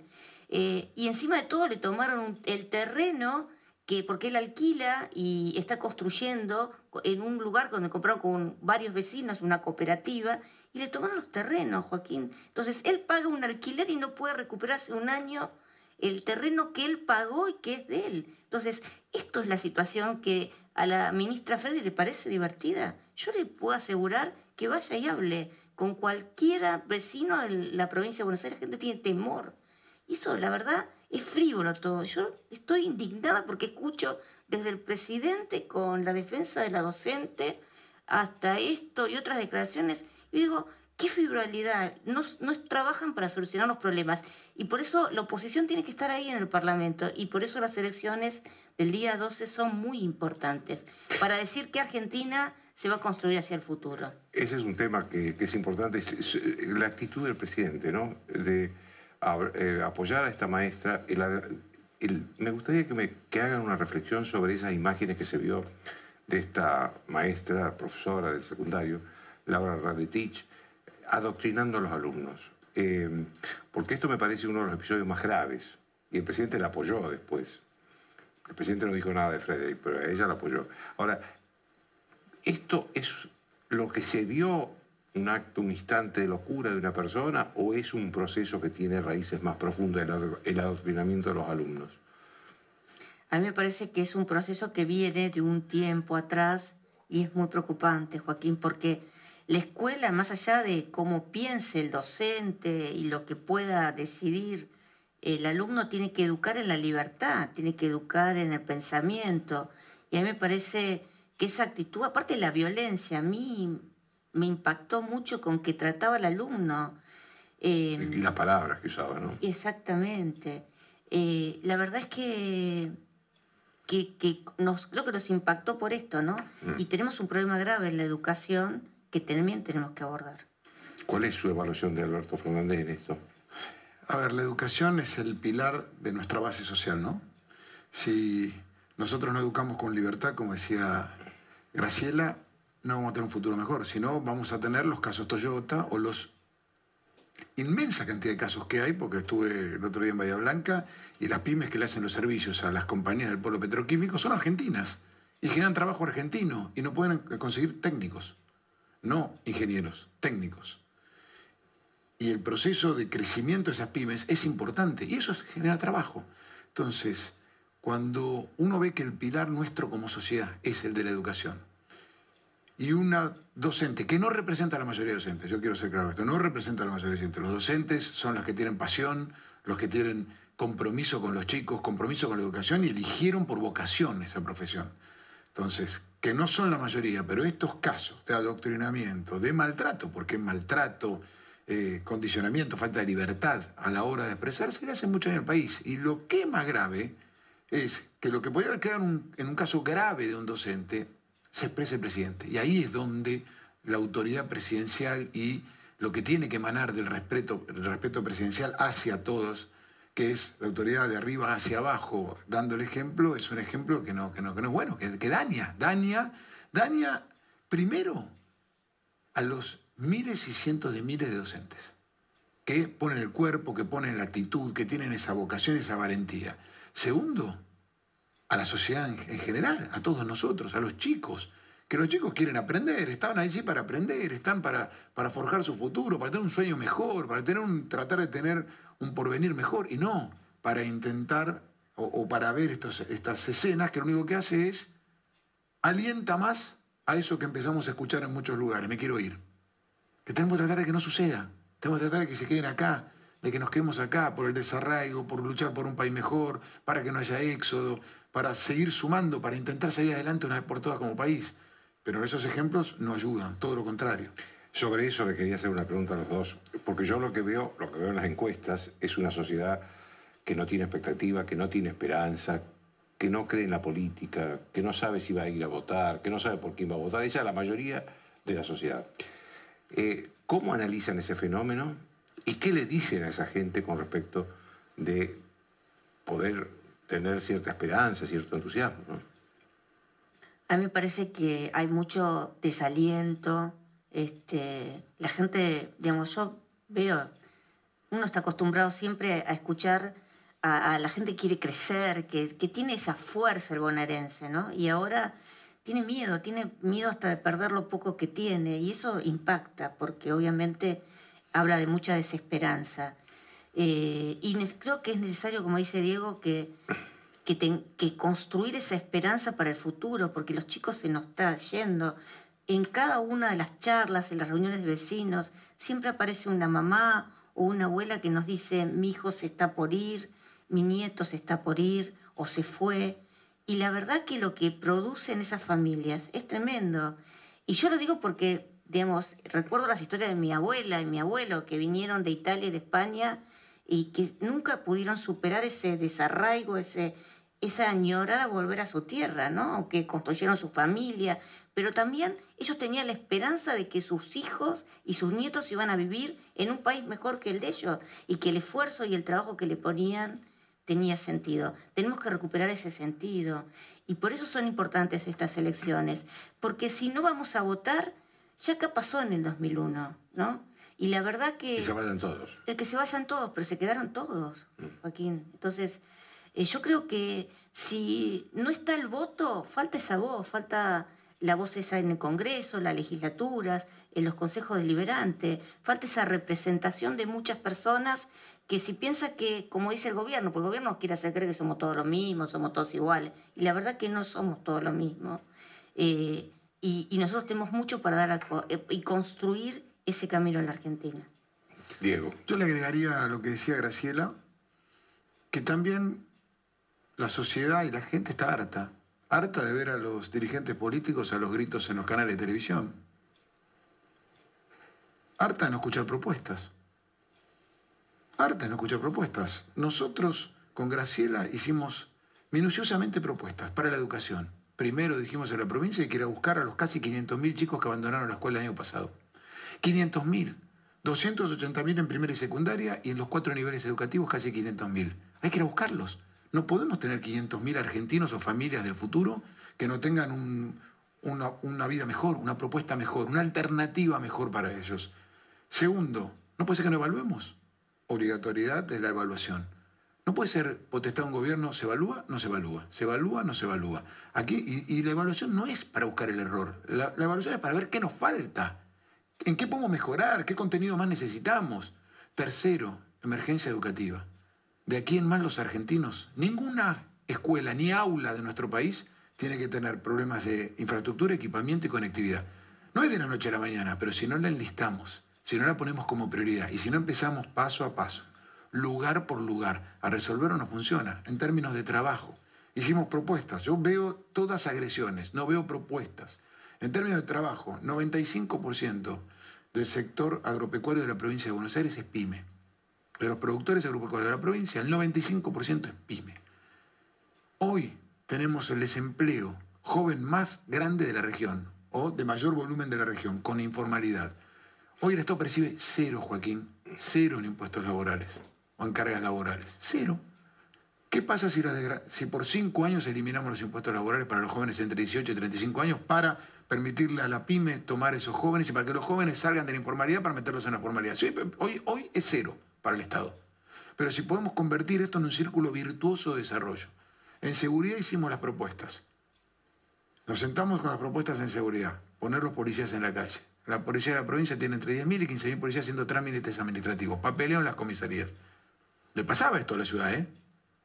Eh, y encima de todo le tomaron el terreno que porque él alquila y está construyendo en un lugar donde compraron con varios vecinos, una cooperativa, y le tomaron los terrenos, Joaquín. Entonces él paga un alquiler y no puede recuperarse un año el terreno que él pagó y que es de él. Entonces, esto es la situación que a la ministra Freddy le parece divertida. Yo le puedo asegurar que vaya y hable con cualquiera vecino de la provincia de Buenos Aires. La gente tiene temor. Y eso, la verdad, es frívolo todo. Yo estoy indignada porque escucho desde el presidente con la defensa de la docente hasta esto y otras declaraciones. Y digo, qué fibralidad, no, trabajan para solucionar los problemas. Y por eso la oposición tiene que estar ahí en el Parlamento y por eso las elecciones del día 12 son muy importantes, para decir que Argentina se va a construir hacia el futuro. Ese es un tema que, es importante, la actitud del presidente, ¿no? De eh, apoyar a esta maestra. me gustaría que, me, hagan una reflexión sobre esas imágenes que se vio de esta maestra, profesora del secundario, Laura Radetich, adoctrinando a los alumnos. Eh, porque esto me parece uno de los episodios más graves. Y el presidente la apoyó después. El presidente no dijo nada de Frederick, pero ella la apoyó. Ahora, ¿esto es lo que se vio un acto, un instante de locura de una persona o es un proceso que tiene raíces más profundas en el adoctrinamiento de los alumnos? A mí me parece que es un proceso que viene de un tiempo atrás y es muy preocupante, Joaquín, porque la escuela, más allá de cómo piense el docente y lo que pueda decidir, el alumno tiene que educar en la libertad, tiene que educar en el pensamiento. Y a mí me parece que esa actitud, aparte de la violencia, a mí me impactó mucho con que trataba al alumno. y las palabras que usaba, ¿no? Exactamente. Eh, la verdad es que, que, nos, creo que nos impactó por esto, ¿no? Mm. Y tenemos un problema grave en la educación que también tenemos que abordar. ¿Cuál es su evaluación de Alberto Fernández en esto? A ver, la educación es el pilar de nuestra base social, ¿no? Si nosotros no educamos con libertad, como decía Graciela, no vamos a tener un futuro mejor, sino vamos a tener los casos Toyota o los inmensa cantidad de casos que hay, porque estuve el otro día en Bahía Blanca, y las pymes que le hacen los servicios a las compañías del polo petroquímico son argentinas y generan trabajo argentino y no pueden conseguir técnicos, no ingenieros, técnicos. Y el proceso de crecimiento de esas pymes es importante y eso genera trabajo. Entonces, cuando uno ve que el pilar nuestro como sociedad es el de la educación, y una docente que no representa a la mayoría de docentes, yo quiero ser claro esto, no representa a la mayoría de docentes. Los docentes son los que tienen pasión, los que tienen compromiso con los chicos, compromiso con la educación y eligieron por vocación esa profesión. Entonces, que no son la mayoría, pero estos casos de adoctrinamiento, de maltrato, porque maltrato, eh, condicionamiento, falta de libertad a la hora de expresarse, le hacen mucho en el país. Y lo que es más grave es que lo que podría quedar en un caso grave de un docente se expresa el presidente. Y ahí es donde la autoridad presidencial y lo que tiene que emanar del respeto, el respeto presidencial hacia todos, que es la autoridad de arriba hacia abajo, dando el ejemplo, es un ejemplo que no, que no, que no es bueno, que, daña, daña, daña primero a los miles y cientos de miles de docentes, que ponen el cuerpo, que ponen la actitud, que tienen esa vocación, esa valentía. Segundo, a la sociedad en, general, a todos nosotros, a los chicos, que los chicos quieren aprender, estaban allí para aprender, están para, para forjar su futuro, para tener un sueño mejor, para tener un, tratar de tener un porvenir mejor, y no para intentar o, para ver estas escenas que lo único que hace es alienta más a eso que empezamos a escuchar en muchos lugares, me quiero ir. Que tenemos que tratar de que no suceda, tenemos que tratar de que se queden acá, de que nos quedemos acá por el desarraigo, por luchar por un país mejor, para que no haya éxodo, para seguir sumando, para intentar salir adelante una vez por todas como país. Pero esos ejemplos no ayudan, todo lo contrario. Sobre eso le quería hacer una pregunta a los dos, porque yo lo que veo, lo que veo en las encuestas es una sociedad que no tiene expectativa, que no tiene esperanza, que no cree en la política, que no sabe si va a ir a votar, que no sabe por quién va a votar. Esa es la mayoría de la sociedad. Eh, ¿Cómo analizan ese fenómeno y qué le dicen a esa gente con respecto de poder tener cierta esperanza, cierto entusiasmo. A mí me parece que hay mucho desaliento. Este, la gente, digamos, yo veo, uno está acostumbrado siempre a escuchar a, la gente que quiere crecer, que, que, tiene esa fuerza el bonaerense, ¿no? Y ahora tiene miedo, tiene miedo hasta de perder lo poco que tiene, y eso impacta, porque obviamente habla de mucha desesperanza. Eh, y creo que es necesario, como dice Diego, que, que, construir esa esperanza para el futuro, porque los chicos se nos están yendo. En cada una de las charlas, en las reuniones de vecinos, siempre aparece una mamá o una abuela que nos dice, mi hijo se está por ir, mi nieto se está por ir o se fue. Y la verdad que lo que producen esas familias es tremendo. Y yo lo digo porque, digamos, recuerdo las historias de mi abuela y mi abuelo que vinieron de Italia y de España y que nunca pudieron superar ese desarraigo, ese, esa añorar a volver a su tierra, ¿no? Aunque construyeron su familia, pero también ellos tenían la esperanza de que sus hijos y sus nietos iban a vivir en un país mejor que el de ellos y que el esfuerzo y el trabajo que le ponían tenía sentido. Tenemos que recuperar ese sentido y por eso son importantes estas elecciones, porque si no vamos a votar, ya acá pasó en el 2001, ¿no? Y la verdad que... Que se vayan todos. El que se vayan todos, pero se quedaron todos, mm. Joaquín. Entonces, eh, yo creo que si no está el voto, falta esa voz, falta la voz esa en el Congreso, las legislaturas, en los consejos deliberantes, falta esa representación de muchas personas que si piensa que, como dice el gobierno, porque el gobierno quiere hacer creer que somos todos lo mismo, somos todos iguales, y la verdad que no somos todos lo mismo. Eh, y, nosotros tenemos mucho para dar eh, y construir ese camino en la Argentina. Diego. Yo le agregaría a lo que decía Graciela, que también la sociedad y la gente está harta, harta de ver a los dirigentes políticos a los gritos en los canales de televisión, harta de no escuchar propuestas harta de no escuchar propuestas. Nosotros con Graciela hicimos minuciosamente propuestas para la educación. Primero dijimos en la provincia que era buscar a los casi 500.000 chicos que abandonaron la escuela el año pasado. 500.000. 280.000 en primera y secundaria y en los cuatro niveles educativos casi 500.000. Hay que ir a buscarlos. No podemos tener 500.000 argentinos o familias del futuro que no tengan una, vida mejor, una propuesta mejor, una alternativa mejor para ellos. Segundo, no puede ser que no evaluemos obligatoriedad de la evaluación. No puede ser potestad de un gobierno, se evalúa, no se evalúa, se evalúa, no se evalúa. Aquí, y, la evaluación no es para buscar el error, la, evaluación es para ver qué nos falta, en qué podemos mejorar, qué contenido más necesitamos. Tercero, emergencia educativa. De aquí en más los argentinos, ninguna escuela ni aula de nuestro país tiene que tener problemas de infraestructura, equipamiento y conectividad. No es de la noche a la mañana, pero si no la enlistamos, si no la ponemos como prioridad y si no empezamos paso a paso, lugar por lugar, a resolver no funciona. En términos de trabajo, hicimos propuestas. Yo veo todas agresiones, no veo propuestas. En términos de trabajo, 95% del sector agropecuario de la provincia de Buenos Aires es pyme. De los productores agropecuarios de la provincia, el 95% es pyme. Hoy tenemos el desempleo joven más grande de la región o de mayor volumen de la región, con informalidad. Hoy el Estado percibe cero, Joaquín, cero en impuestos laborales o en cargas laborales, cero. ¿Qué pasa si, si, por cinco años eliminamos los impuestos laborales para los jóvenes entre 18 y 35 años para permitirle a la pyme tomar esos jóvenes y para que los jóvenes salgan de la informalidad para meterlos en la formalidad? hoy, hoy es cero para el Estado. Pero si podemos convertir esto en un círculo virtuoso de desarrollo. En seguridad hicimos las propuestas. Nos sentamos con las propuestas en seguridad, poner los policías en la calle, la policía de la provincia tiene entre 10.000 y 15.000 policías haciendo trámites administrativos, papeleo en las comisarías. Le pasaba esto a la ciudad, ¿eh?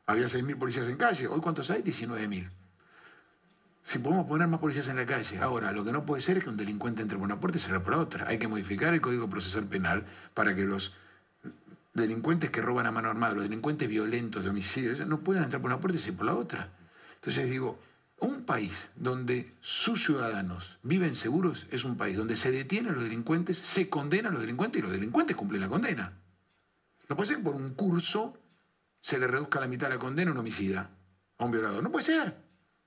Había 6.000 policías en calle, hoy ¿cuántos hay? 19.000. Si podemos poner más policías en la calle. Ahora, lo que no puede ser es que un delincuente entre por una puerta y salga por la otra. Hay que modificar el Código Procesal Penal para que los delincuentes que roban a mano armada, los delincuentes violentos de homicidio, no puedan entrar por una puerta y salir por la otra. Entonces digo, un país donde sus ciudadanos viven seguros es un país donde se detienen a los delincuentes, se condenan a los delincuentes y los delincuentes cumplen la condena. No puede ser que por un curso se le reduzca la mitad la condena a un homicida, a un violador. No puede ser.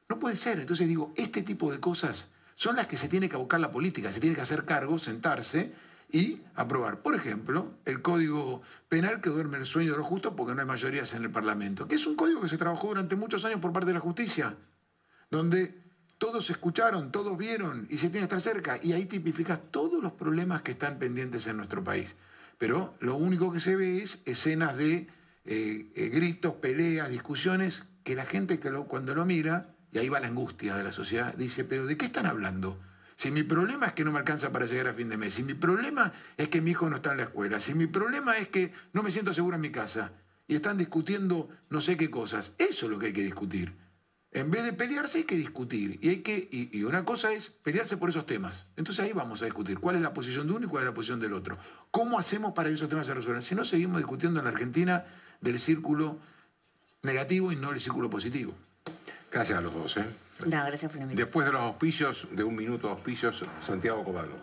No puede ser. Entonces digo, este tipo de cosas son las que se tiene que abocar la política. Se tiene que hacer cargo, sentarse y aprobar. Por ejemplo, el código penal que duerme el sueño de los justos porque no hay mayorías en el Parlamento, que es un código que se trabajó durante muchos años por parte de la justicia donde todos escucharon, todos vieron y se tiene que estar cerca. Y ahí tipificas todos los problemas que están pendientes en nuestro país. Pero lo único que se ve es escenas de eh, eh, gritos, peleas, discusiones, que la gente cuando lo mira, y ahí va la angustia de la sociedad, dice, pero ¿de qué están hablando? Si mi problema es que no me alcanza para llegar a fin de mes, si mi problema es que mi hijo no está en la escuela, si mi problema es que no me siento seguro en mi casa, y están discutiendo no sé qué cosas, eso es lo que hay que discutir. En vez de pelearse hay que discutir. Y, hay que, y, una cosa es pelearse por esos temas. Entonces ahí vamos a discutir cuál es la posición de uno y cuál es la posición del otro. ¿Cómo hacemos para que esos temas se resuelvan? Si no, seguimos discutiendo en la Argentina del círculo negativo y no del círculo positivo. Gracias a los dos. ¿eh? Después de los auspicios, de un minuto de auspicios, Santiago Cobalo.